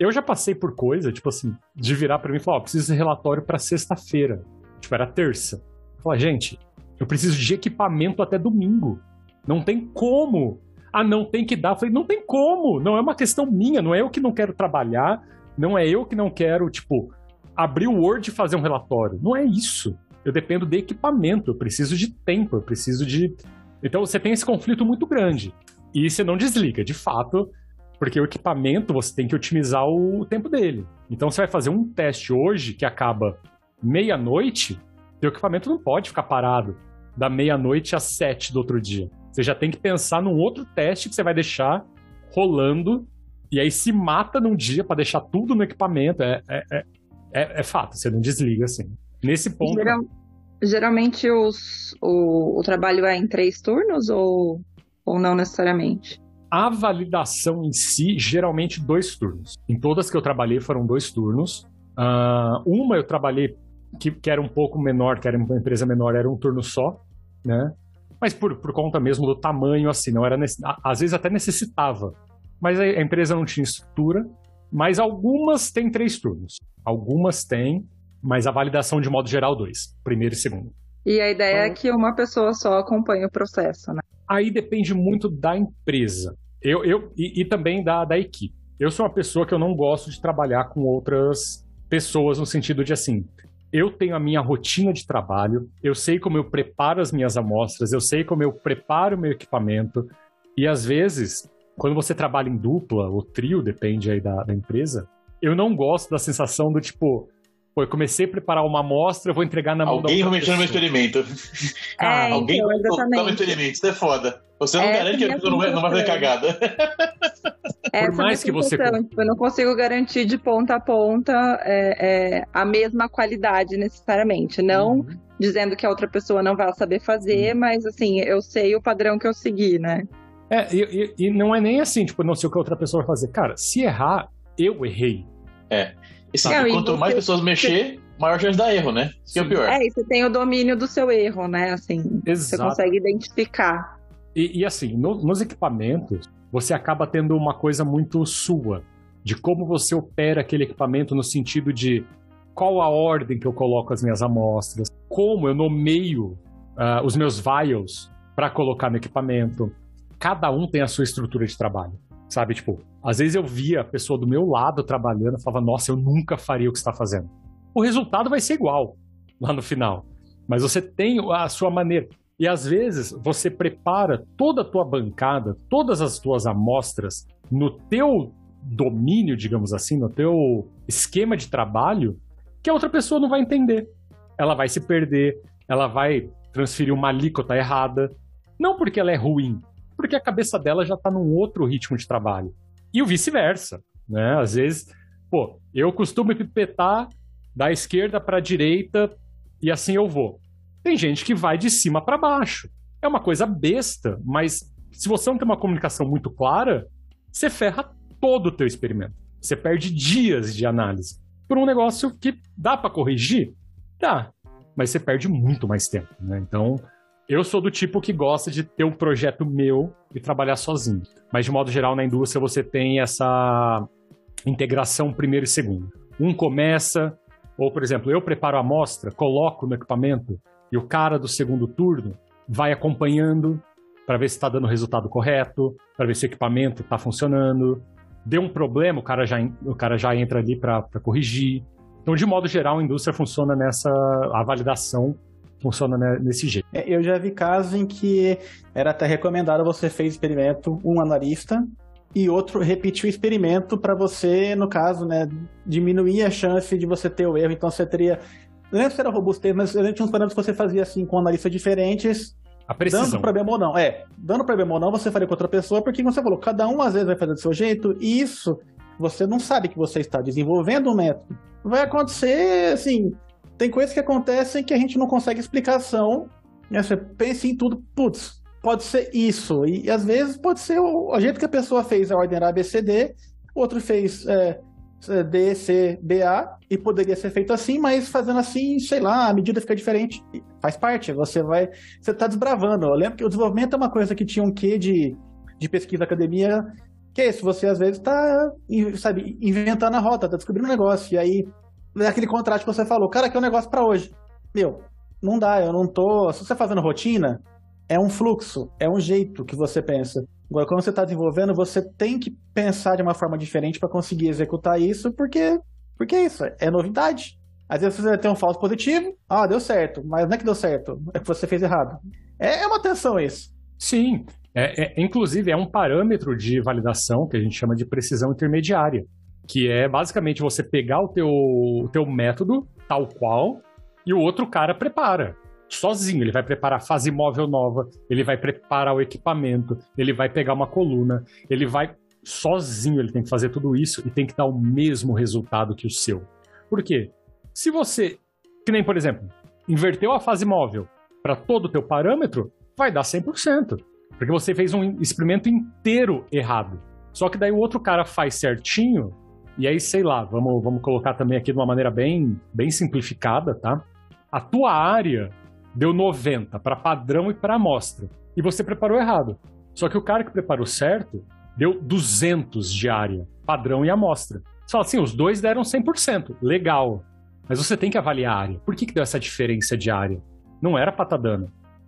Eu já passei por coisa, tipo assim, de virar para mim e falar: Ó, oh, preciso de relatório para sexta-feira. Tipo, era terça. Falar, gente, eu preciso de equipamento até domingo. Não tem como. Ah, não tem que dar. Eu falei, não tem como. Não é uma questão minha. Não é eu que não quero trabalhar. Não é eu que não quero, tipo, abrir o Word e fazer um relatório. Não é isso eu dependo de equipamento, eu preciso de tempo, eu preciso de. Então você tem esse conflito muito grande. E você não desliga, de fato, porque o equipamento você tem que otimizar o tempo dele. Então você vai fazer um teste hoje que acaba meia-noite, o equipamento não pode ficar parado da meia-noite às sete do outro dia. Você já tem que pensar num outro teste que você vai deixar rolando e aí se mata num dia para deixar tudo no equipamento. É, é, é, é, é fato, você não desliga assim. Nesse ponto. Geral, geralmente os, o, o trabalho é em três turnos ou, ou não necessariamente? A validação em si, geralmente dois turnos. Em todas que eu trabalhei foram dois turnos. Uh, uma eu trabalhei que, que, era um pouco menor, que era uma empresa menor, era um turno só, né? Mas por, por conta mesmo do tamanho, assim, não era às vezes até necessitava. Mas a, a empresa não tinha estrutura. Mas algumas têm três turnos. Algumas têm mas a validação de modo geral, dois, primeiro e segundo. E a ideia é então, é que uma pessoa só acompanhe o processo, né? Aí depende muito da empresa. Eu, eu, e, e também da, da equipe. Eu sou uma pessoa que eu não gosto de trabalhar com outras pessoas no sentido de assim, eu tenho a minha rotina de trabalho, eu sei como eu preparo as minhas amostras, eu sei como eu preparo o meu equipamento, e às vezes, quando você trabalha em dupla ou trio, depende aí da, da empresa, eu não gosto da sensação do tipo, Pô, eu comecei a preparar uma amostra, eu vou entregar na mão Alguém vai mexer no meu experimento. É, Alguém então, vai no meu experimento, isso é foda. Você não é, garante que a pessoa não vai, não vai fazer cagada. É, Por mais que você. Tipo, eu não consigo garantir de ponta a ponta é, é, a mesma qualidade necessariamente. Não uhum. dizendo que a outra pessoa não vai saber fazer, uhum. mas assim, eu sei o padrão que eu segui, né? É, e, e, e não é nem assim, tipo, não sei o que a outra pessoa vai fazer. Cara, se errar, eu errei. É. E sabe, quanto mais pessoas mexer, maior chance de dar erro, né? Isso é o pior. É, e você tem o domínio do seu erro, né? Assim, Exato. você consegue identificar. E, e assim, no, nos equipamentos, você acaba tendo uma coisa muito sua, de como você opera aquele equipamento no sentido de qual a ordem que eu coloco as minhas amostras, como eu nomeio uh, os meus vials para colocar no equipamento. Cada um tem a sua estrutura de trabalho. Sabe, tipo, às vezes eu via a pessoa do meu lado trabalhando e falava, nossa, eu nunca faria o que está fazendo. O resultado vai ser igual lá no final. Mas você tem a sua maneira. E às vezes você prepara toda a tua bancada, todas as tuas amostras no teu domínio, digamos assim, no teu esquema de trabalho, que a outra pessoa não vai entender. Ela vai se perder, ela vai transferir uma alíquota errada. Não porque ela é ruim, porque a cabeça dela já está num outro ritmo de trabalho. E o vice-versa, né? Às vezes, pô, eu costumo pipetar da esquerda para a direita e assim eu vou. Tem gente que vai de cima para baixo. É uma coisa besta, mas se você não tem uma comunicação muito clara, você ferra todo o teu experimento. Você perde dias de análise por um negócio que dá para corrigir? Dá, mas você perde muito mais tempo, né? Então, eu sou do tipo que gosta de ter um projeto meu e trabalhar sozinho. Mas, de modo geral, na indústria você tem essa integração primeiro e segundo. Um começa, ou, por exemplo, eu preparo a amostra, coloco no equipamento e o cara do segundo turno vai acompanhando para ver se está dando o resultado correto, para ver se o equipamento está funcionando. Deu um problema, o cara já, o cara já entra ali para corrigir. Então, de modo geral, a indústria funciona nessa. A validação funciona nesse jeito. É, eu já vi casos em que era até recomendado você fez experimento, um analista, e outro repetir o experimento para você, no caso, né, diminuir a chance de você ter o erro. Então você teria. Não lembro se era robustez, mas eu tinha uns parâmetros que você fazia assim com analistas diferentes. A precisão. Dando problema ou não. É, dando problema ou não, você faria com outra pessoa, porque você falou, cada um às vezes vai fazer do seu jeito, e isso você não sabe que você está desenvolvendo um método. Vai acontecer, assim, tem coisas que acontecem que a gente não consegue explicação. Né? Você pensa em tudo, putz, pode ser isso. E, e às vezes pode ser o, o jeito que a pessoa fez a ordem era ABCD, outro fez é, D, C, B, A, e poderia ser feito assim, mas fazendo assim, sei lá, a medida fica diferente. Faz parte, você vai. Você está desbravando. Eu lembro que o desenvolvimento é uma coisa que tinha um quê de, de pesquisa academia, que é isso, você às vezes está, sabe, inventando a rota, está descobrindo um negócio, e aí é aquele contrato que você falou, cara, que é um negócio para hoje. Meu, não dá, eu não tô. Se você tá fazendo rotina, é um fluxo, é um jeito que você pensa. Agora, quando você está desenvolvendo, você tem que pensar de uma forma diferente para conseguir executar isso, porque, porque é isso, é novidade. Às vezes você tem um falso positivo, ah, deu certo, mas não é que deu certo, é que você fez errado. É, é uma tensão isso. Sim, é, é, inclusive é um parâmetro de validação que a gente chama de precisão intermediária, que é basicamente você pegar o teu, o teu método tal qual e o outro cara prepara sozinho. Ele vai preparar a fase móvel nova, ele vai preparar o equipamento, ele vai pegar uma coluna, ele vai sozinho, ele tem que fazer tudo isso e tem que dar o mesmo resultado que o seu. Por quê? Se você, que nem por exemplo, inverteu a fase móvel para todo o teu parâmetro, vai dar 100%, porque você fez um experimento inteiro errado. Só que daí o outro cara faz certinho, e aí sei lá, vamos, vamos colocar também aqui de uma maneira bem, bem simplificada, tá? A tua área deu 90 para padrão e para amostra. E você preparou errado. Só que o cara que preparou certo deu 200 de área, padrão e amostra. Só assim, os dois deram 100%, legal. Mas você tem que avaliar a área. Por que, que deu essa diferença de área? Não era estar tá.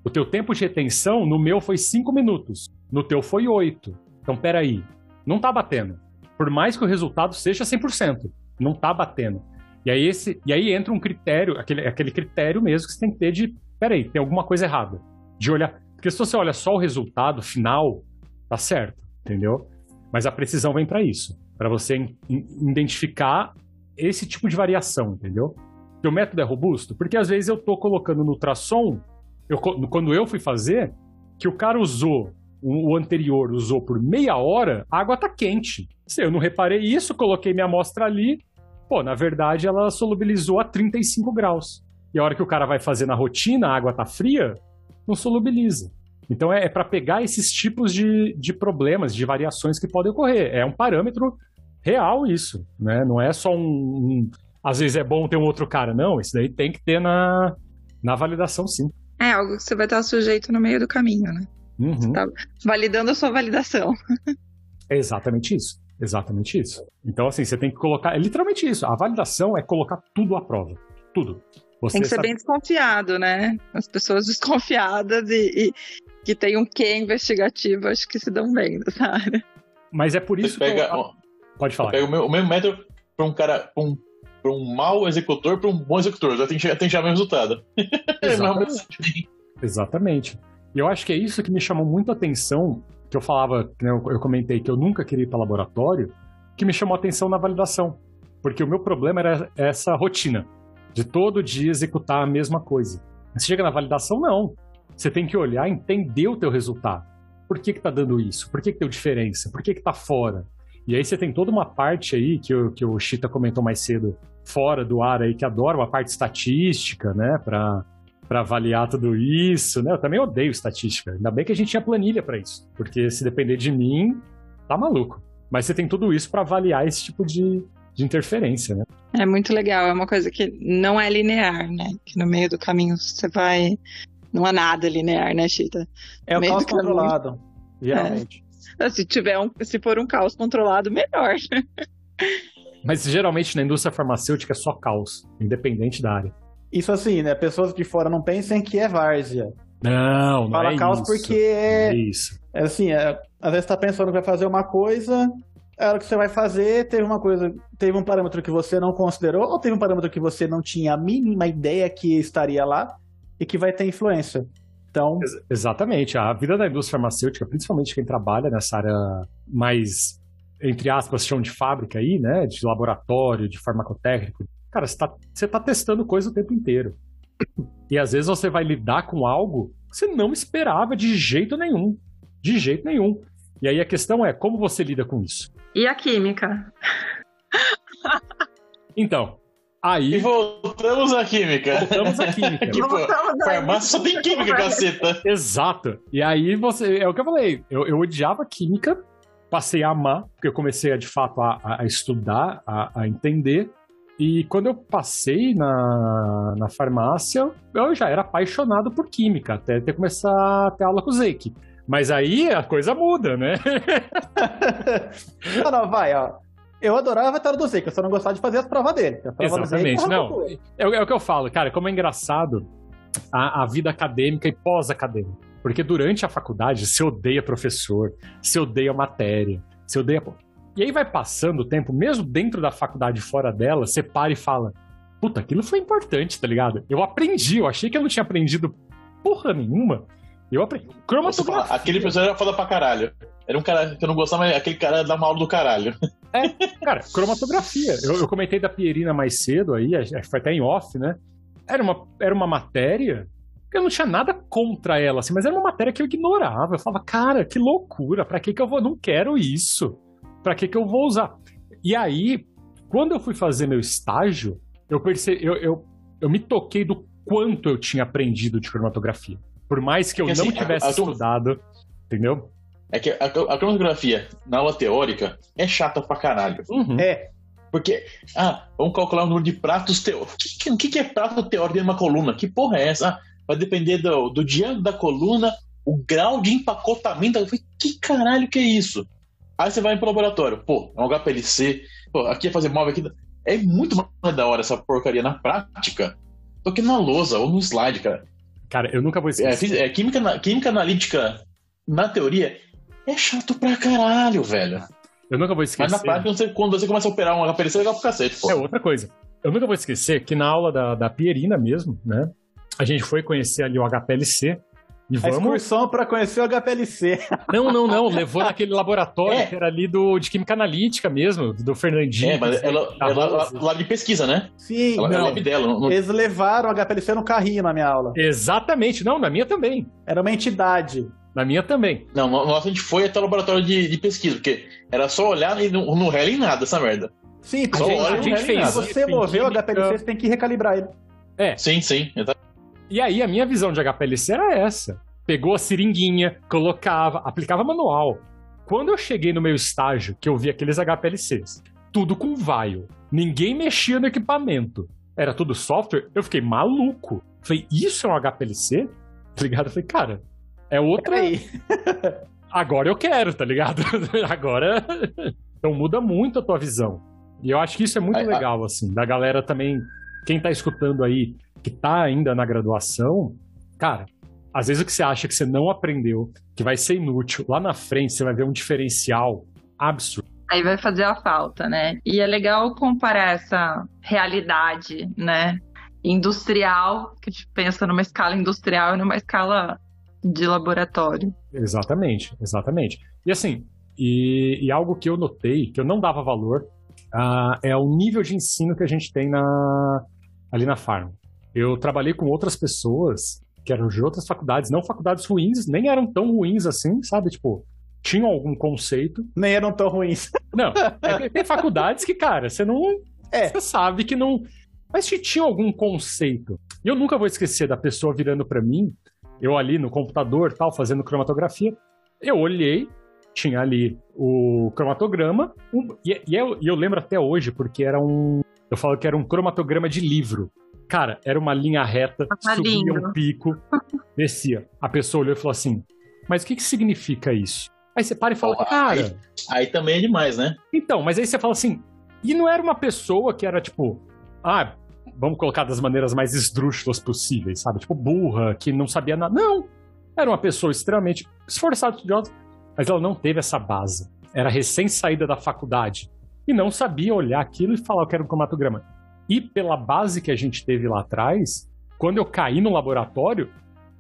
O teu tempo de retenção no meu foi 5 minutos, no teu foi 8. Então, peraí, não tá batendo. Por mais que o resultado seja 100%, não tá batendo. E aí, esse, e aí entra um critério, aquele, aquele critério mesmo que você tem que ter de peraí, tem alguma coisa errada. De olhar. Porque se você olha só o resultado final, tá certo, entendeu? Mas a precisão vem para isso, para você identificar esse tipo de variação, entendeu? o método é robusto, porque às vezes eu tô colocando no ultrassom, eu, quando eu fui fazer, que o cara usou, o anterior usou por meia hora, a água tá quente. Eu não reparei isso, coloquei minha amostra ali, pô, na verdade ela solubilizou a 35 graus. E a hora que o cara vai fazer na rotina, a água tá fria, não solubiliza. Então é, é para pegar esses tipos de, de problemas, de variações que podem ocorrer. É um parâmetro real isso, né? Não é só um, um, Às vezes é bom ter um outro cara, não. Isso daí tem que ter na, na validação, sim. É algo que você vai estar sujeito no meio do caminho, né? Uhum. Você tá validando a sua validação. É exatamente isso. Exatamente isso. Então, assim, você tem que colocar. É literalmente isso. A validação é colocar tudo à prova. Tudo. Você tem que ser sabe... bem desconfiado, né? As pessoas desconfiadas e, e que tem um quê investigativo, acho que se dão bem nessa área. Mas é por isso você pega, que. Eu... Pode falar. Pega o, meu, o mesmo método para um cara. Pra um, pra um mau executor para um bom executor. Já tem, já tem já o mesmo resultado. Exatamente. Exatamente. E eu acho que é isso que me chamou muito a atenção, que eu falava, né, eu comentei que eu nunca queria ir para laboratório, que me chamou a atenção na validação. Porque o meu problema era essa rotina de todo dia executar a mesma coisa. Você chega na validação, não. Você tem que olhar, entender o teu resultado. Por que que tá dando isso? Por que que deu diferença? Por que que tá fora? E aí você tem toda uma parte aí que o, que o Chita comentou mais cedo, fora do ar aí, que adora uma parte estatística, né, para para avaliar tudo isso, né? Eu também odeio estatística. Ainda bem que a gente tinha planilha para isso, porque se depender de mim, tá maluco. Mas você tem tudo isso para avaliar esse tipo de, de interferência, né? É muito legal, é uma coisa que não é linear, né? Que no meio do caminho você vai. Não há nada linear, né, Chita? É o caos controlado, geralmente. Se tiver um, se for um caos controlado, melhor. Mas geralmente na indústria farmacêutica é só caos, independente da área. Isso assim, né? Pessoas de fora não pensem que é várzea. Não, não Fala é caos isso. porque é, É isso. é assim, é, às vezes tá pensando que vai fazer uma coisa, a hora que você vai fazer, teve uma coisa, teve um parâmetro que você não considerou, ou teve um parâmetro que você não tinha a mínima ideia que estaria lá e que vai ter influência. Então, Ex- Exatamente. A vida da indústria farmacêutica, principalmente quem trabalha nessa área mais, entre aspas, chão de fábrica aí, né? De laboratório, de farmacotécnico. Cara, você tá, você tá testando coisa o tempo inteiro. E às vezes você vai lidar com algo que você não esperava de jeito nenhum. De jeito nenhum. E aí a questão é como você lida com isso. E a química? Então, E aí voltamos à química. voltamos à química. Que, pô, farmácia só tem química, caceta. Exato. E aí você. É o que eu falei. Eu, eu odiava química, passei a amar, porque eu comecei a, de fato a, a- a estudar, a, a entender. E quando eu passei na, na farmácia, eu já era apaixonado por química, até ter começar a ter aula com o Zeik. Mas aí a coisa muda, né? não, não, vai, ó. Eu adorava a vitória do Zeca, eu só não gostava de fazer as provas dele. Exatamente, eu não. É, o- é o que eu falo, cara, como é engraçado a, a vida acadêmica e pós-acadêmica. Porque durante a faculdade você odeia professor, você odeia matéria, você odeia. E aí vai passando o tempo, mesmo dentro da faculdade fora dela, você para e fala: Puta, aquilo foi importante, tá ligado? Eu aprendi, eu achei que eu não tinha aprendido porra nenhuma. Eu aprendi. Cromatografia. aquele professor era foda pra caralho. Era um cara que eu não gostava, mas aquele cara dá uma aula do caralho. Cara, cromatografia. Eu, eu comentei da Pierina mais cedo aí, foi até em off, né? Era uma, era uma matéria que eu não tinha nada contra ela, assim, mas era uma matéria que eu ignorava. Eu falava, cara, que loucura, pra que que eu vou? Não quero isso. Pra que que eu vou usar? E aí, quando eu fui fazer meu estágio, eu percebi, eu, eu, eu me toquei do quanto eu tinha aprendido de cromatografia. Por mais que eu Porque, não assim, a- tivesse a turma- estudado, entendeu? É que a, a cromatografia na aula teórica é chata pra caralho. Uhum. É, Porque, ah, vamos calcular o número de pratos teóricos. O que, que- o que que é prato teórico de uma coluna? Que porra é essa? Ah, vai depender do, do diâmetro da coluna, o grau de empacotamento. Eu falei, que caralho que é isso? Aí você vai pro laboratório, pô, é um HPLC, pô, aqui é fazer móvel aqui. É muito mais da hora essa porcaria na prática do que na lousa ou no slide, cara. Cara, eu nunca vou É, esquecer. fis- é, química, química analítica, na teoria, é chato pra caralho, velho. Eu nunca vou esquecer. Mas na prática, você- quando você começa a operar um HPLC, é legal pro cacete, pô. É outra coisa. Eu nunca vou esquecer que na aula da, da Pierina mesmo, né? A gente foi conhecer ali o HPLC. E a vamos. excursão pra conhecer o HPLC. Não, não, não. Levou naquele laboratório É. que era ali do, de Química Analítica mesmo, do Fernandinho. É, mas ela, ela, ela, lab de pesquisa, né? Sim, Ela, é Não. lab dela. Não, não- eles levaram o HPLC no carrinho na minha aula. Exatamente. Não, na minha também. Era uma entidade. Na minha também. não, no- nossa, a gente foi até o laboratório de, de pesquisa, porque era só olhar e não, não rela em nada essa merda. Sim, A Só porque gente, olha, a gente rela em fez se você em mover o. HPLC, você tem que recalibrar ele. Sim, sim. Exato. E aí a minha visão de HPLC era essa. Pegou a seringuinha, colocava, aplicava manual. Quando eu cheguei no meu estágio, que eu vi aqueles HPLCs, tudo com vaio. Ninguém mexia no equipamento. Era tudo software, eu fiquei maluco. Falei, isso é um HPLC? Tá ligado? Eu falei, cara, é outra. Peraí. Agora eu quero, tá ligado? Agora. Então muda muito a tua visão. E eu acho que isso é muito Aí, legal, assim, da galera também. Quem tá escutando aí, que tá ainda na graduação, cara, às vezes o que você acha que você não aprendeu, que vai ser inútil, lá na frente você vai ver um diferencial absurdo. Aí vai fazer a falta, né? E é legal comparar essa realidade, né? Industrial, que a gente pensa numa escala industrial e numa escala de laboratório. Exatamente, exatamente. E assim, e, e algo que eu notei, que eu não dava valor, ah, é o nível de ensino que a gente tem na, ali na farm. Eu trabalhei com outras pessoas que eram de outras faculdades, não faculdades ruins, nem eram tão ruins assim, sabe? Tipo, tinham algum conceito. Nem eram tão ruins. Não, é, tem- faculdades que, cara, você não. É. Você sabe que não. Mas que tinha algum conceito. E eu nunca vou esquecer da pessoa virando pra mim, eu ali no computador, tal, fazendo cromatografia. Eu olhei, tinha ali o cromatograma, um, e, e, eu, e eu lembro até hoje, porque era um. Eu falo que era um cromatograma de livro. Cara, era uma linha reta, Tá subia lindo. um pico, descia. A pessoa olhou e falou assim: Mas o que, que significa isso? Aí você para e fala, cara. Aí também é demais, né? Então, mas aí você fala assim, e não era uma pessoa que era tipo, ah, vamos colocar das maneiras mais esdrúxulas possíveis, sabe? Tipo, burra, que não sabia nada. Não! Era uma pessoa extremamente esforçada, estudiosa, mas ela não teve essa base. Era recém-saída da faculdade e não sabia olhar aquilo e falar que era um cromatograma. E pela base que a gente teve lá atrás, quando eu caí no laboratório,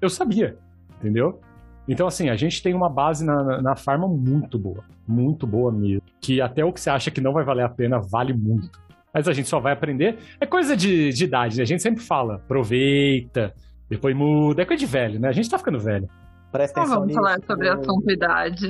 eu sabia, entendeu? Então, assim, a gente tem uma base na, na, na farma muito boa. Muito boa mesmo. Que até o que você acha que não vai valer a pena, vale muito. Mas a gente só vai aprender. É coisa de, de idade, né? A gente sempre fala, aproveita, depois muda. É coisa de velho, né? A gente tá ficando velho. Presta Não atenção vamos nisso. falar sobre assunto idade.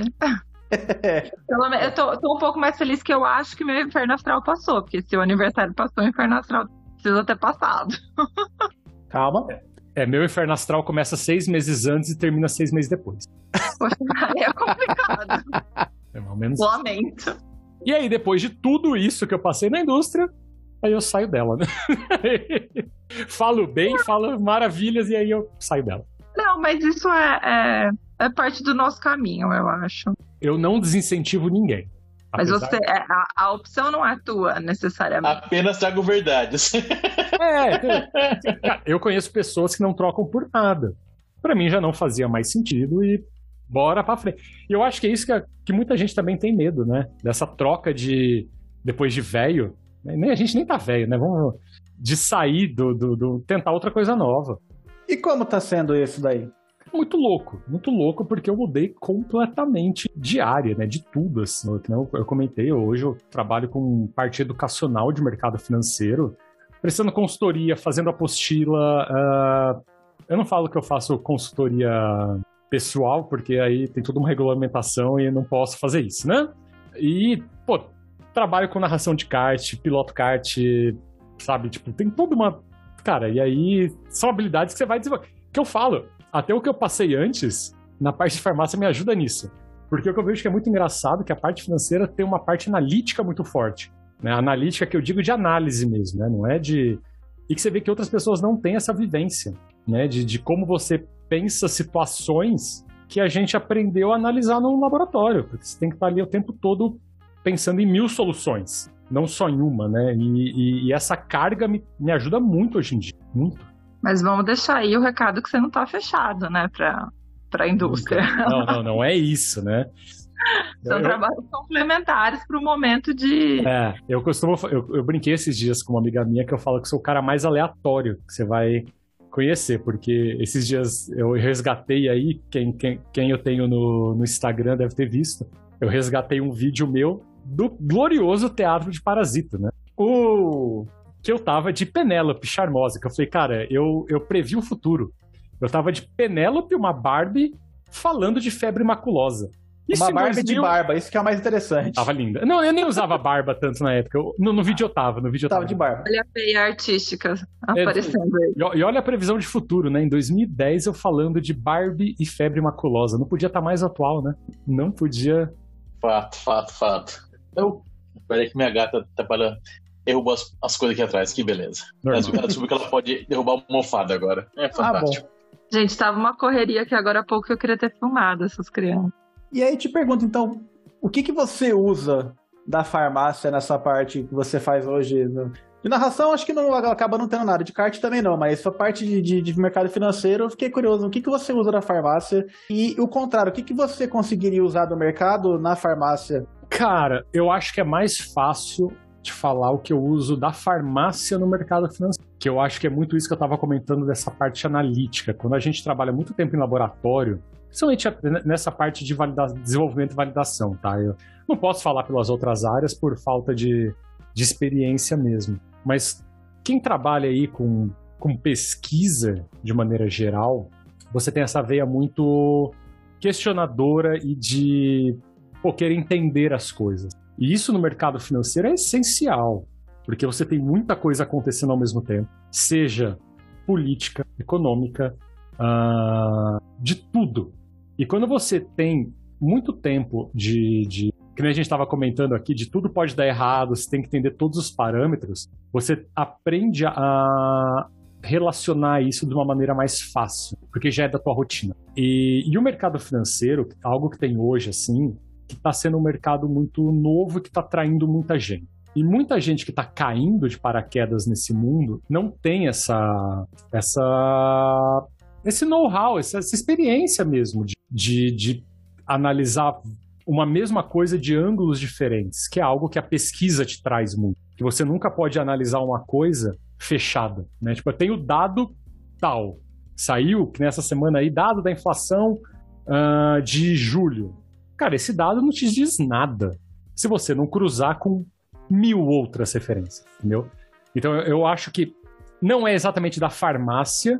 Pelo eu tô, tô um pouco mais feliz que eu acho que meu inferno astral passou, porque se o aniversário passou, o inferno astral precisa ter passado. Calma. É, meu inferno astral começa seis meses antes e termina seis meses depois. Poxa, aí é complicado. É mais ou menos. Lamento. E aí, depois de tudo isso que eu passei na indústria, aí eu saio dela, né? falo bem, falo maravilhas e aí eu saio dela. Não, mas isso é, é, é parte do nosso caminho, eu acho. Eu não desincentivo ninguém. Mas Apesar- você, é, a, a opção não é tua, necessariamente. Apenas trago verdades. É, cara, eu conheço pessoas que não trocam por nada. Pra mim já não fazia mais sentido e bora pra frente. E eu acho que é isso que, a- que muita gente também tem medo, né? Dessa troca de depois de velho. Nem a gente nem tá velho, né? Vamos de sair do, do, do- tentar outra coisa nova. E como tá sendo isso daí? Muito louco, muito louco, porque eu mudei completamente de área, né? De tudo, assim. Eu, eu- eu comentei, hoje eu trabalho com parte educacional de mercado financeiro, prestando consultoria, fazendo apostila. ah, eu não falo que eu faço consultoria pessoal, porque aí tem toda uma regulamentação e não posso fazer isso, né? E, pô, trabalho com narração de kart, piloto kart, sabe? Tipo, tem toda uma. Cara, e aí são habilidades que você vai desenvolver. Que eu falo, até o que eu passei antes, na parte de farmácia, me ajuda nisso. Porque o que eu vejo que é muito engraçado é que a parte financeira tem uma parte analítica muito forte. Né? Analítica que eu digo de análise mesmo, né? Não é de. E que você vê que outras pessoas não têm essa vivência, né? De, de como você pensa situações que a gente aprendeu a analisar no laboratório. Porque você tem que estar ali o tempo todo pensando em mil soluções, não só em uma, né? E, e- e essa carga me, me ajuda muito hoje em dia. Muito. Mas vamos deixar aí o recado que você não tá fechado, né, pra, pra indústria. Não, não, não é isso, né? São Eu- trabalhos complementares pro momento de. É, eu costumo. Eu, eu brinquei esses dias com uma amiga minha que eu falo que sou o cara mais aleatório que você vai conhecer, porque esses dias eu resgatei aí, quem, quem, quem eu tenho no, no Instagram deve ter visto, eu resgatei um vídeo meu do glorioso teatro de Parasita, né? O que eu tava de Penélope Charmosa, que eu falei, cara, eu, eu previ o futuro. Eu tava de Penélope, uma Barbie, falando de febre maculosa. Isso Uma barba de 2000 barba, isso que é o mais interessante. Tava linda. Não, eu nem usava barba tanto na época. Eu- no, no vídeo eu tava, no vídeo eu Tava tava. de barba. Olha a veia artística É, aparecendo aí. E, e olha a previsão de futuro, né? Em 2010 eu falando de Barbie e febre maculosa. Não podia estar mais atual, né? Não podia. Fato, fato, fato. Eu. Peraí que minha gata tá para. Derrubou as, as coisas aqui atrás, que beleza. Ela descobriu que ela pode derrubar uma almofada agora. É Ah, fantástico. bom. Gente, tava uma correria aqui agora há pouco que eu queria ter filmado essas crianças. E aí te pergunto, então, o que, que você usa da farmácia nessa parte que você faz hoje? De narração, acho que não acaba não tendo nada. De kart também não, mas sua parte de, de- de mercado financeiro, eu fiquei curioso. O que, que você usa da farmácia? E o contrário, o que, que você conseguiria usar do mercado na farmácia? Cara, eu acho que é mais fácil de falar o que eu uso da farmácia no mercado financeiro. Que eu acho que é muito isso que eu estava comentando dessa parte analítica. Quando a gente trabalha muito tempo em laboratório, principalmente a- nessa parte de desenvolvimento e validação, tá? Eu não posso falar pelas outras áreas por falta de, de experiência mesmo. Mas quem trabalha aí com, com pesquisa de maneira geral, você tem essa veia muito questionadora e de pô, querer entender as coisas. E isso no mercado financeiro é essencial, porque você tem muita coisa acontecendo ao mesmo tempo, seja política, econômica, ah, de tudo. E quando você tem muito tempo de, de que nem a gente estava comentando aqui, de tudo pode dar errado, você tem que entender todos os parâmetros, você aprende a relacionar isso de uma maneira mais fácil, porque já é da tua rotina. E, e o mercado financeiro, algo que tem hoje, assim, que está sendo um mercado muito novo que está atraindo muita gente. E muita gente que está caindo de paraquedas nesse mundo não tem essa, essa esse know-how, essa, essa, experiência mesmo de, de, de analisar uma mesma coisa de ângulos diferentes, que é algo que a pesquisa te traz muito. Que você nunca pode analisar uma coisa fechada, né? Tipo, eu tenho dado tal. Saiu, nessa semana aí, dado da inflação uh, de julho. Cara, esse dado não te diz nada se você não cruzar com mil outras referências, entendeu? Então eu acho que não é exatamente da farmácia,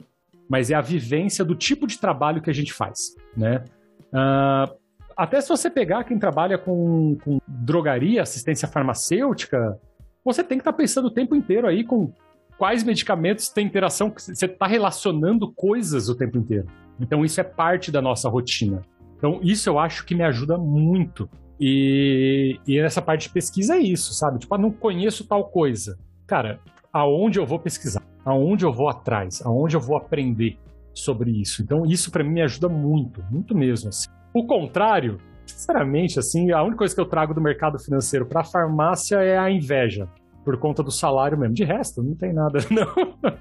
mas é a vivência do tipo de trabalho que a gente faz, né? Uh, até se você pegar quem trabalha com, com drogaria, assistência farmacêutica, você tem que estar tá pensando o tempo inteiro aí com quais medicamentos tem interação, você está relacionando coisas o tempo inteiro. Então isso é parte da nossa rotina. Então isso eu acho que me ajuda muito. E, e nessa parte de pesquisa é isso, sabe? Tipo, ah, não conheço tal coisa. Cara, aonde eu vou pesquisar? Aonde eu vou atrás? Aonde eu vou aprender sobre isso? Então isso para mim me ajuda muito, muito mesmo. Assim. O contrário, sinceramente, assim, a única coisa que eu trago do mercado financeiro para farmácia é a inveja, por conta do salário mesmo. De resto, não tem nada, não.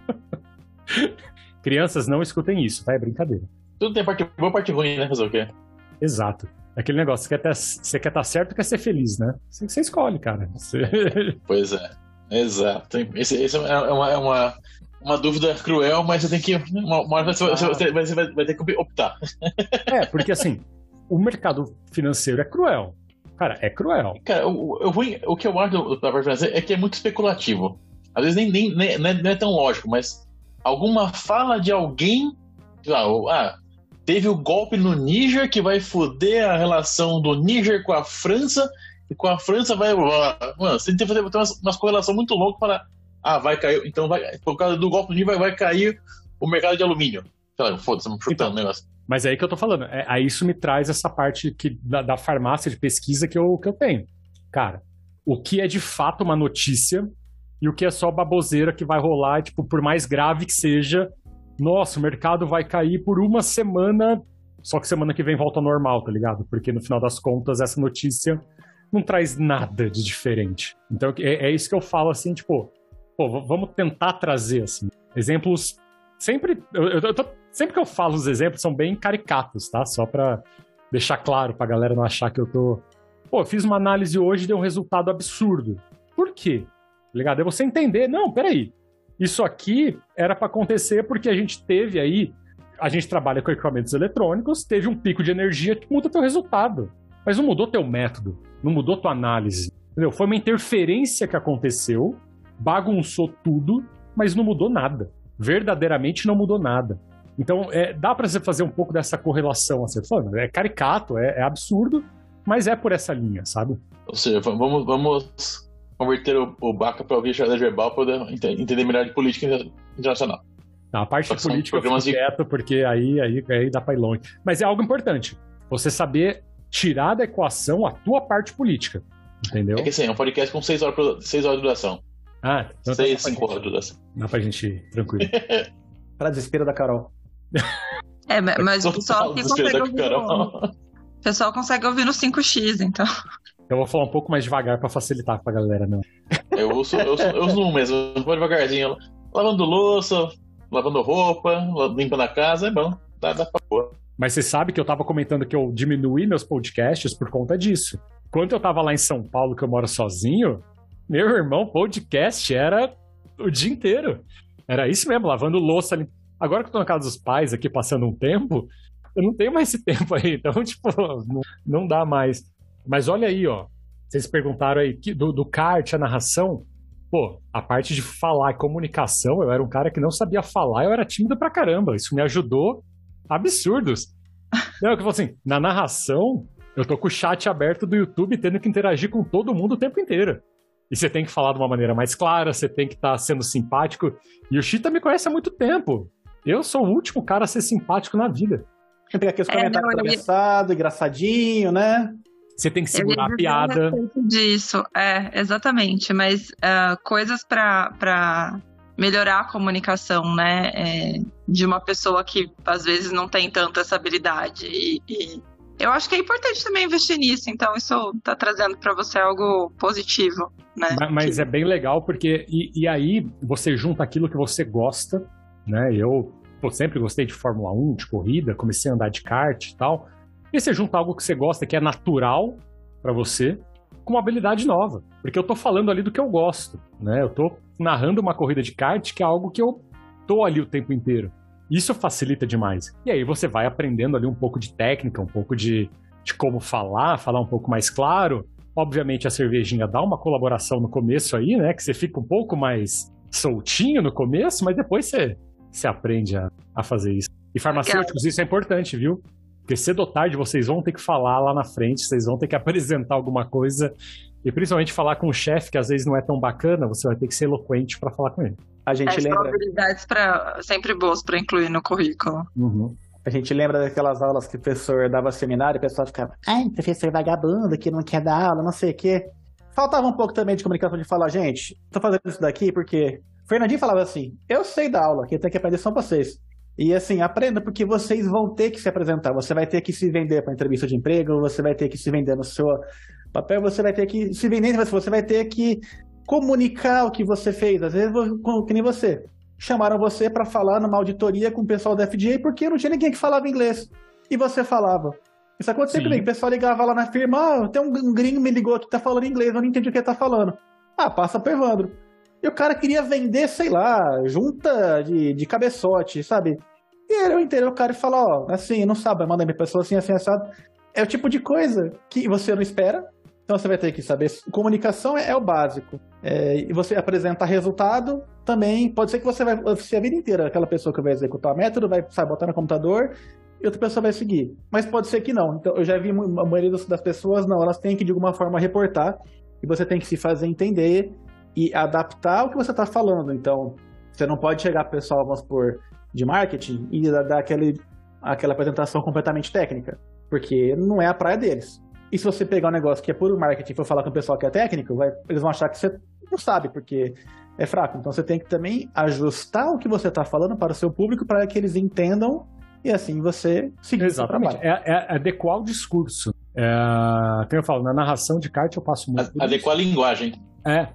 Crianças, não escutem isso, tá? É brincadeira. Tudo tem parte boa parte ruim, né? Fazer o quê? Exato. Aquele negócio, você quer, estar tá certo quer ser feliz, né? Você, você escolhe, cara. Você... Pois é. Exato. Esse, esse é, uma, é uma, uma dúvida cruel, mas você tem que. Uma, uma hora você, ah. você, você vai, vai, ter que optar. É, porque assim, o mercado financeiro é cruel. Cara, é cruel. Cara, o, o, o que eu acho da parte financeira é que é muito especulativo. Às vezes nem, nem, nem não, é, é, tão lógico, mas alguma fala de alguém. Lá, ah, teve o golpe no Níger que vai foder a relação do Níger com a França, e com a França vai. Mano, você tem que fazer umas, umas correlações muito loucas para. Ah, vai cair. Então, vai, por causa do golpe no Níger, vai, vai cair o mercado de alumínio. Foda-se, chutando então, o negócio. Mas é aí que eu tô falando. É, aí isso me traz essa parte que, da, da farmácia de pesquisa que eu, que eu tenho. Cara, o que é de fato uma notícia e o que é só baboseira que vai rolar, tipo, por mais grave que seja, nossa, o mercado vai cair por uma semana, só que semana que vem volta ao normal, tá ligado? Porque no final das contas, essa notícia não traz nada de diferente. Então é, é isso que eu falo assim, tipo, pô, vamos tentar trazer assim, exemplos sempre. Eu, eu tô, sempre que eu falo os exemplos são bem caricatos, tá? Só para deixar claro pra galera não achar que eu tô. Pô, eu fiz uma análise hoje e deu um resultado absurdo. Por quê? Tá ligado? É você entender, não, peraí. Isso aqui era para acontecer porque a gente teve aí. A gente trabalha com equipamentos eletrônicos, teve um pico de energia que muda teu resultado. Mas não mudou teu método, não mudou tua análise. Entendeu? Foi uma interferência que aconteceu, bagunçou tudo, mas não mudou nada verdadeiramente não mudou nada. Então, é, dá para você fazer um pouco dessa correlação. Assim, falando, é caricato, é, é, absurdo, mas é por essa linha, sabe? Ou seja, vamos, vamos converter o, o Baca para ouvir a verbal para entender melhor de política internacional. Não, a parte de política eu fico de... quieto, porque aí, aí, aí dá para ir longe. Mas é algo importante. Você saber tirar da equação a tua parte política. Entendeu? É que assim, é um podcast com 6 horas, seis horas de duração. Ah, então Seis, tá cinco horas. Assim. Dá pra gente ir tranquilo. pra desespero da Carol. É, mas o pessoal que consegue ouvir no... O pessoal consegue ouvir no 5x, então. Eu vou falar um pouco mais devagar pra facilitar pra galera, não. Eu uso, eu uso, eu uso um mesmo, vou devagarzinho. Lavando louça, lavando roupa, limpando a casa, é bom. Dá, dá pra pôr. Mas você sabe que eu tava comentando que eu diminuí meus podcasts por conta disso. Quando eu tava lá em São Paulo, que eu moro sozinho, meu irmão, podcast era o dia inteiro. Era isso mesmo, lavando louça ali. Agora que eu tô na casa dos pais aqui passando um tempo, eu não tenho mais esse tempo aí. Então, tipo, não, não dá mais. Mas olha aí, ó. Vocês perguntaram aí do, do kart, a narração. Pô, a parte de falar e comunicação, eu era um cara que não sabia falar, eu era tímido pra caramba. Isso me ajudou absurdos. Não, que eu falo assim, na narração, eu tô com o chat aberto do YouTube tendo que interagir com todo mundo o tempo inteiro. E você tem que falar de uma maneira mais clara, você tem que estar tá sendo simpático. E o Chita me conhece há muito tempo. Eu sou o último cara a ser simpático na vida. Tem aqueles É, comentários não, eu ia- atravessados, engraçadinho, né? Você tem que Eu segurar a piada. Disso, é, exatamente. Mas ah, coisas pra melhorar a comunicação, né? é, de uma pessoa que às vezes não tem tanta essa habilidade. E, e eu acho que é importante também investir nisso. Então, isso tá trazendo pra você algo positivo, né? Ma- Mas é bem legal porque. E, e aí você junta aquilo que você gosta, né? Eu pô, sempre gostei de Fórmula 1, de corrida, comecei a andar de kart e tal. E você junta algo que você gosta, que é natural pra você, com uma habilidade nova. Porque eu tô falando ali do que eu gosto, né? Eu tô narrando uma corrida de kart, que é algo que eu tô ali o tempo inteiro. Isso facilita demais. E aí você vai aprendendo ali um pouco de técnica, um pouco de, de como falar, falar um pouco mais claro. Obviamente a cervejinha dá uma colaboração no começo aí, né? Que você fica um pouco mais soltinho no começo, mas depois você, você aprende a, a fazer isso. E farmacêuticos, isso é importante, viu? Porque cedo ou tarde vocês vão ter que falar lá na frente, vocês vão ter que apresentar alguma coisa. E principalmente falar com o chefe, que às vezes não é tão bacana, você vai ter que ser eloquente para falar com ele. A gente são lembra. habilidades pra, sempre boas pra incluir no currículo. A gente lembra daquelas aulas que o professor dava seminário e o pessoal ficava, ai, professor vagabundo que não quer dar aula, não sei o quê. Faltava um pouco também de comunicação de falar, gente, tô fazendo isso daqui porque. Fernandinho falava assim: eu sei da aula, quem tem que aprender são vocês. E assim, aprenda porque vocês vão ter que se apresentar, você vai ter que se vender para entrevista de emprego, você vai ter que se vender no seu papel, você vai ter que se vender, você vai ter que comunicar o que você fez. Às vezes, que nem você. Chamaram você para falar numa auditoria com o pessoal da FDA porque não tinha ninguém que falava inglês. E você falava. Isso aconteceu Sim. comigo. O pessoal ligava lá na firma, ah, tem um gringo me ligou que tá falando inglês, eu não entendi o que ele tá falando. Ah, passa pro Evandro. E o cara queria vender, sei lá, junta de, de cabeçote, sabe? Eu entendo o cara fala, ó, assim, não sabe, manda minha pessoa assim, assim, assado. É o tipo de coisa que você não espera, então você vai ter que saber. Comunicação é, é o básico. É, e você apresentar resultado também, pode ser que você vai ser a vida inteira aquela pessoa que vai executar o método, vai sabe, botar no computador e outra pessoa vai seguir. Mas pode ser que não. Então eu já vi a maioria das pessoas, não, elas têm que de alguma forma reportar e você tem que se fazer entender e adaptar o que você está falando. Então, você não pode chegar pessoal, vamos supor, de marketing e dar aquele, aquela apresentação completamente técnica, porque não é a praia deles. E se você pegar um negócio que é puro marketing e for falar com o pessoal que é técnico, vai- eles vão achar que você não sabe, porque é fraco. Então você tem que também ajustar o que você está falando para o seu público para que eles entendam e assim você seguir o Exatamente. trabalho. É, é adequar o discurso. É, como eu falo, na narração de kart eu passo muito. Adequar a linguagem. É.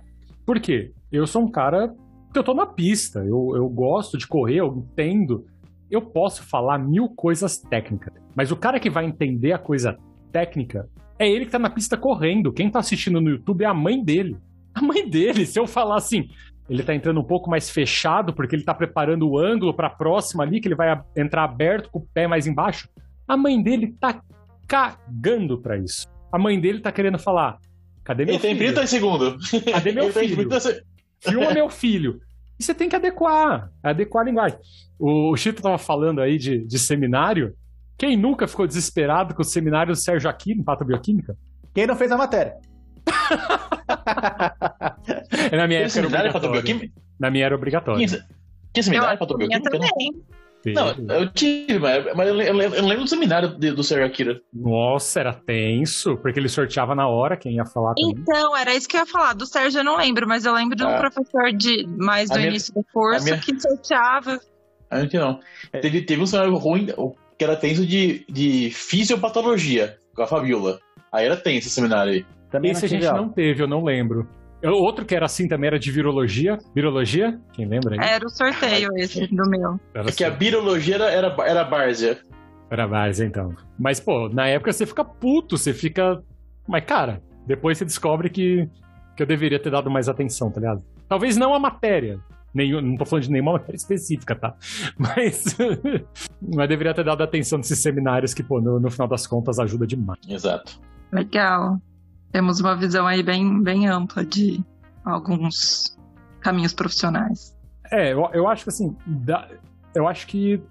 Por quê? Eu sou um cara eu tô na pista, eu, eu gosto de correr, eu entendo. Eu posso falar mil coisas técnicas, mas o cara que vai entender a coisa técnica é ele que tá na pista correndo. Quem tá assistindo no YouTube é a mãe dele. A mãe dele, se eu falar assim, ele tá entrando um pouco mais fechado porque ele tá preparando o ângulo pra próxima ali, que ele vai a- entrar aberto com o pé mais embaixo. A mãe dele tá cagando pra isso. A mãe dele tá querendo falar: cadê meu Ele tem filho? 30 segundos. Cadê meu Ele tem filho? 30 se- Filma meu filho. E você tem que adequar, adequar a linguagem. O, o Chito tava falando aí de, de seminário. Quem nunca ficou desesperado com o seminário do Sérgio Aquino, Patobiocquímica? Quem não fez a matéria? Na minha época era obrigatório. bioquímica? Na minha era obrigatório. Eu seminário acho para que a minha bioquímica? também. Não, eu tive, mas, mas eu lembro, eu lembro do seminário de- do Sérgio Akira. Nossa, era tenso, porque ele sorteava na hora quem ia falar também. Então, era isso que eu ia falar. Do Sérgio eu não lembro, mas eu lembro de um Ah. professor de mais do minha- início do curso minha- que sorteava. A gente não. É. Teve, teve um seminário ruim, que era tenso de, de fisiopatologia, com a Fabiola. Aí era tenso esse seminário aí. Também Esse a gente aula. não teve, eu não lembro. Outro que era assim também era de virologia. Virologia? Quem lembra aí? Era o sorteio esse do meu. Era É que a birologia era, era, era várzea. Era mais, então. Mas, pô, na época você fica puto, você fica. Mas, cara, depois você descobre que, que eu deveria ter dado mais atenção, tá ligado? Talvez não a matéria. Nenhum, não tô falando de nenhuma matéria específica, tá? Mas. mas deveria ter dado atenção nesses seminários que, pô, no, no final das contas ajuda demais. Exato. Legal. Temos uma visão aí bem, bem ampla de alguns caminhos profissionais. É, eu, eu acho que assim, dá- eu acho que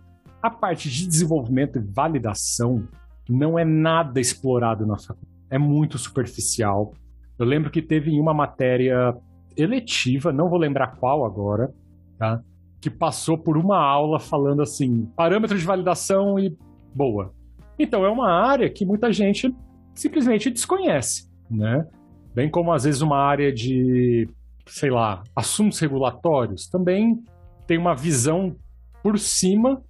a parte de desenvolvimento e validação não é nada explorado na faculdade. É muito superficial. Eu lembro que teve uma matéria eletiva, não vou lembrar qual agora, tá? Que passou por uma aula falando assim, parâmetros de validação e boa. Então é uma área que muita gente simplesmente desconhece, né? Bem como às vezes uma área de, sei lá, assuntos regulatórios também tem uma visão por cima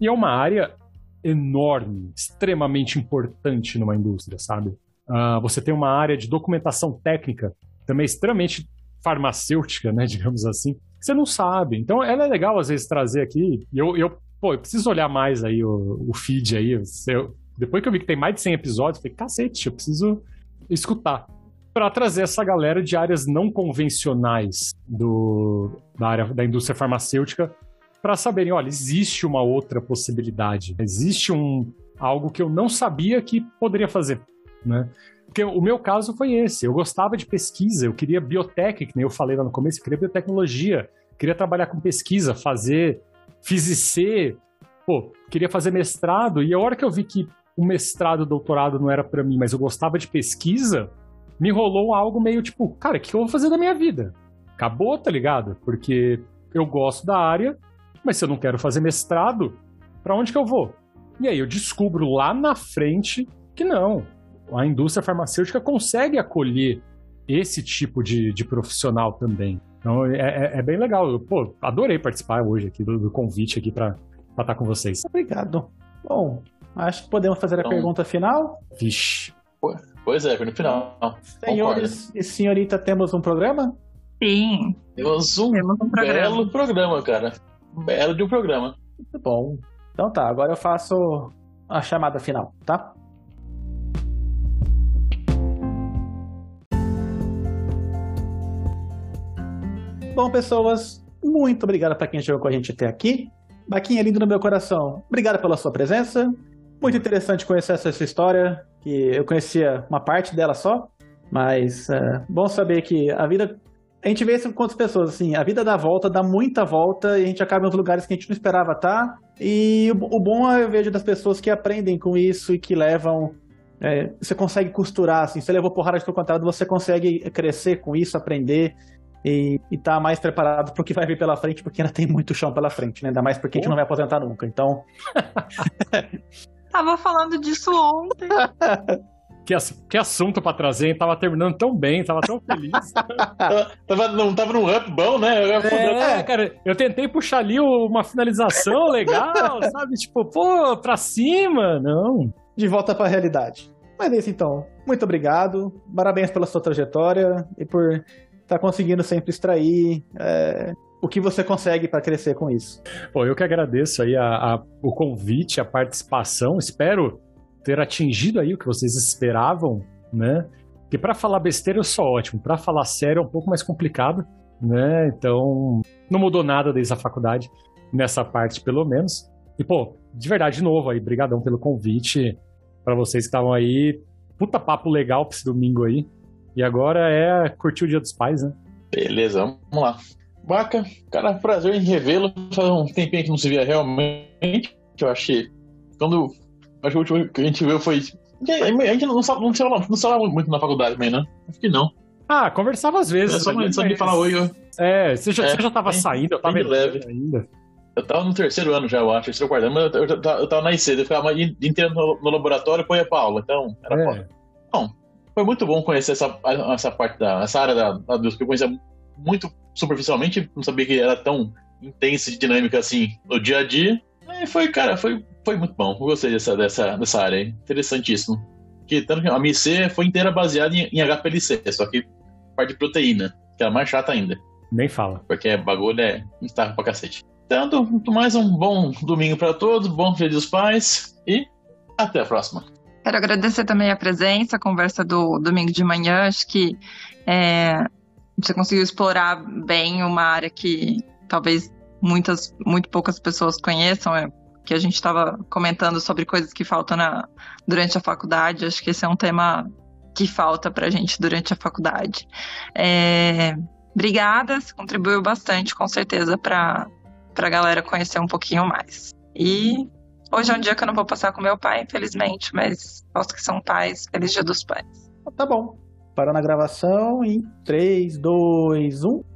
e é uma área enorme, extremamente importante numa indústria, sabe? Uh, você tem uma área de documentação técnica também extremamente farmacêutica, né, digamos assim, você não sabe. Então, ela é legal às vezes trazer aqui. Eu, eu, pô, eu preciso olhar mais aí o, o feed aí. Eu, depois que eu vi que tem mais de 100 episódios, eu falei, cacete, eu preciso escutar. Para trazer essa galera de áreas não convencionais do, da área da indústria farmacêutica para saberem, olha, existe uma outra possibilidade, existe um algo que eu não sabia que poderia fazer, né? Porque o meu caso foi esse. Eu gostava de pesquisa, eu queria biotech, que nem eu falei lá no começo, eu queria biotecnologia, queria trabalhar com pesquisa, fazer FISIC, pô, queria fazer mestrado, e a hora que eu vi que o mestrado, o doutorado não era para mim, mas eu gostava de pesquisa, me rolou algo meio tipo, cara, o que eu vou fazer da minha vida? Acabou, tá ligado? Porque eu gosto da área, mas se eu não quero fazer mestrado, para onde que eu vou? E aí eu descubro lá na frente que não, a indústria farmacêutica consegue acolher esse tipo de, de profissional também. Então é, é, é bem legal. Eu, pô, adorei participar hoje aqui do, do convite aqui para estar com vocês. Obrigado. Bom, acho que podemos fazer então, a pergunta final. Vixe. Pois é, no final. Senhores Concordo. e senhorita, temos um programa? Sim. Temos um, temos um programa. belo programa, cara. Um belo de um programa. Muito bom. Então tá, agora eu faço a chamada final, tá? Bom, pessoas, muito obrigado para quem chegou com a gente até aqui. Baquinha lindo no meu coração, obrigado pela sua presença. Muito interessante conhecer essa sua história, que eu conhecia uma parte dela só, mas é bom saber que a vida. A gente vê isso com quantas pessoas, assim, a vida dá volta, dá muita volta, e a gente acaba em uns lugares que a gente não esperava estar. E o, bom é eu vejo das pessoas que aprendem com isso e que levam. É, você consegue costurar, assim, você levou porrada de teu contato, você consegue crescer com isso, aprender e, estar tá mais preparado para o que vai vir pela frente, porque ainda tem muito chão pela frente, né? Ainda mais porque a gente não vai aposentar nunca. Então. Tava falando disso ontem. Que, que assunto para trazer, hein? Tava terminando tão bem, tava tão feliz. tava, não tava num up bom, né? É, cara, eu tentei puxar ali uma finalização legal, sabe? Tipo, pô, pra cima, não. De volta pra realidade. Mas é isso então. Muito obrigado. Parabéns pela sua trajetória e por tá conseguindo sempre extrair é, o que você consegue para crescer com isso. Pô, eu que agradeço aí a, a, o convite, a participação. Espero ter atingido aí o que vocês esperavam, né? Porque para falar besteira eu sou ótimo, para falar sério é um pouco mais complicado, né? Então, não mudou nada desde a faculdade, nessa parte pelo menos. E, pô, de verdade, de novo aí, brigadão pelo convite para vocês que estavam aí. Puta papo legal pra esse domingo aí. E agora é curtir o Dia dos Pais, né? Beleza, vamos lá. Baca, cara, prazer em revê-lo. Faz um tempinho que não se via realmente. Que eu achei. Quando. Acho que o último que a gente viu foi. A gente não, sabe, não, se falava, não se falava muito na faculdade também, né? Acho que não. Ah, conversava às vezes. É só, só de falar oi. Eu... É, você já, é, você já tava saindo, eu tava leve ainda. Eu tava no terceiro ano já, eu acho, terceiro quarto ano, mas eu, eu, eu, tava na IC, eu ficava inteiro no, no laboratório e ia pra aula, então era é. foda. Bom, foi muito bom conhecer essa, essa parte da essa área da, da eu conhecia muito superficialmente, não sabia que era tão intensa e dinâmica assim no dia a dia. E foi, cara, foi, foi muito bom. Eu gostei dessa, dessa, dessa área, hein? interessantíssimo. Que tanto que a MIC foi inteira baseada em, em HPLC, só que parte de proteína, que é a mais chata ainda. Nem fala. Porque bagulho é instável pra cacete. Então, mais um bom domingo para todos, bom Dia dos Pais e até a próxima. Quero agradecer também a presença, a conversa do domingo de manhã. Acho que é, você conseguiu explorar bem uma área que talvez muitas, muito poucas pessoas conheçam. É, que a gente estava comentando sobre coisas que faltam na, durante a faculdade. Acho que esse é um tema que falta para a gente durante a faculdade. É, obrigada, você contribuiu bastante, com certeza, para a galera conhecer um pouquinho mais. E Hoje é um dia que eu não vou passar com meu pai, infelizmente, mas aos que são pais, feliz dia dos pais. Tá bom. Parando a gravação em 3, 2, 1.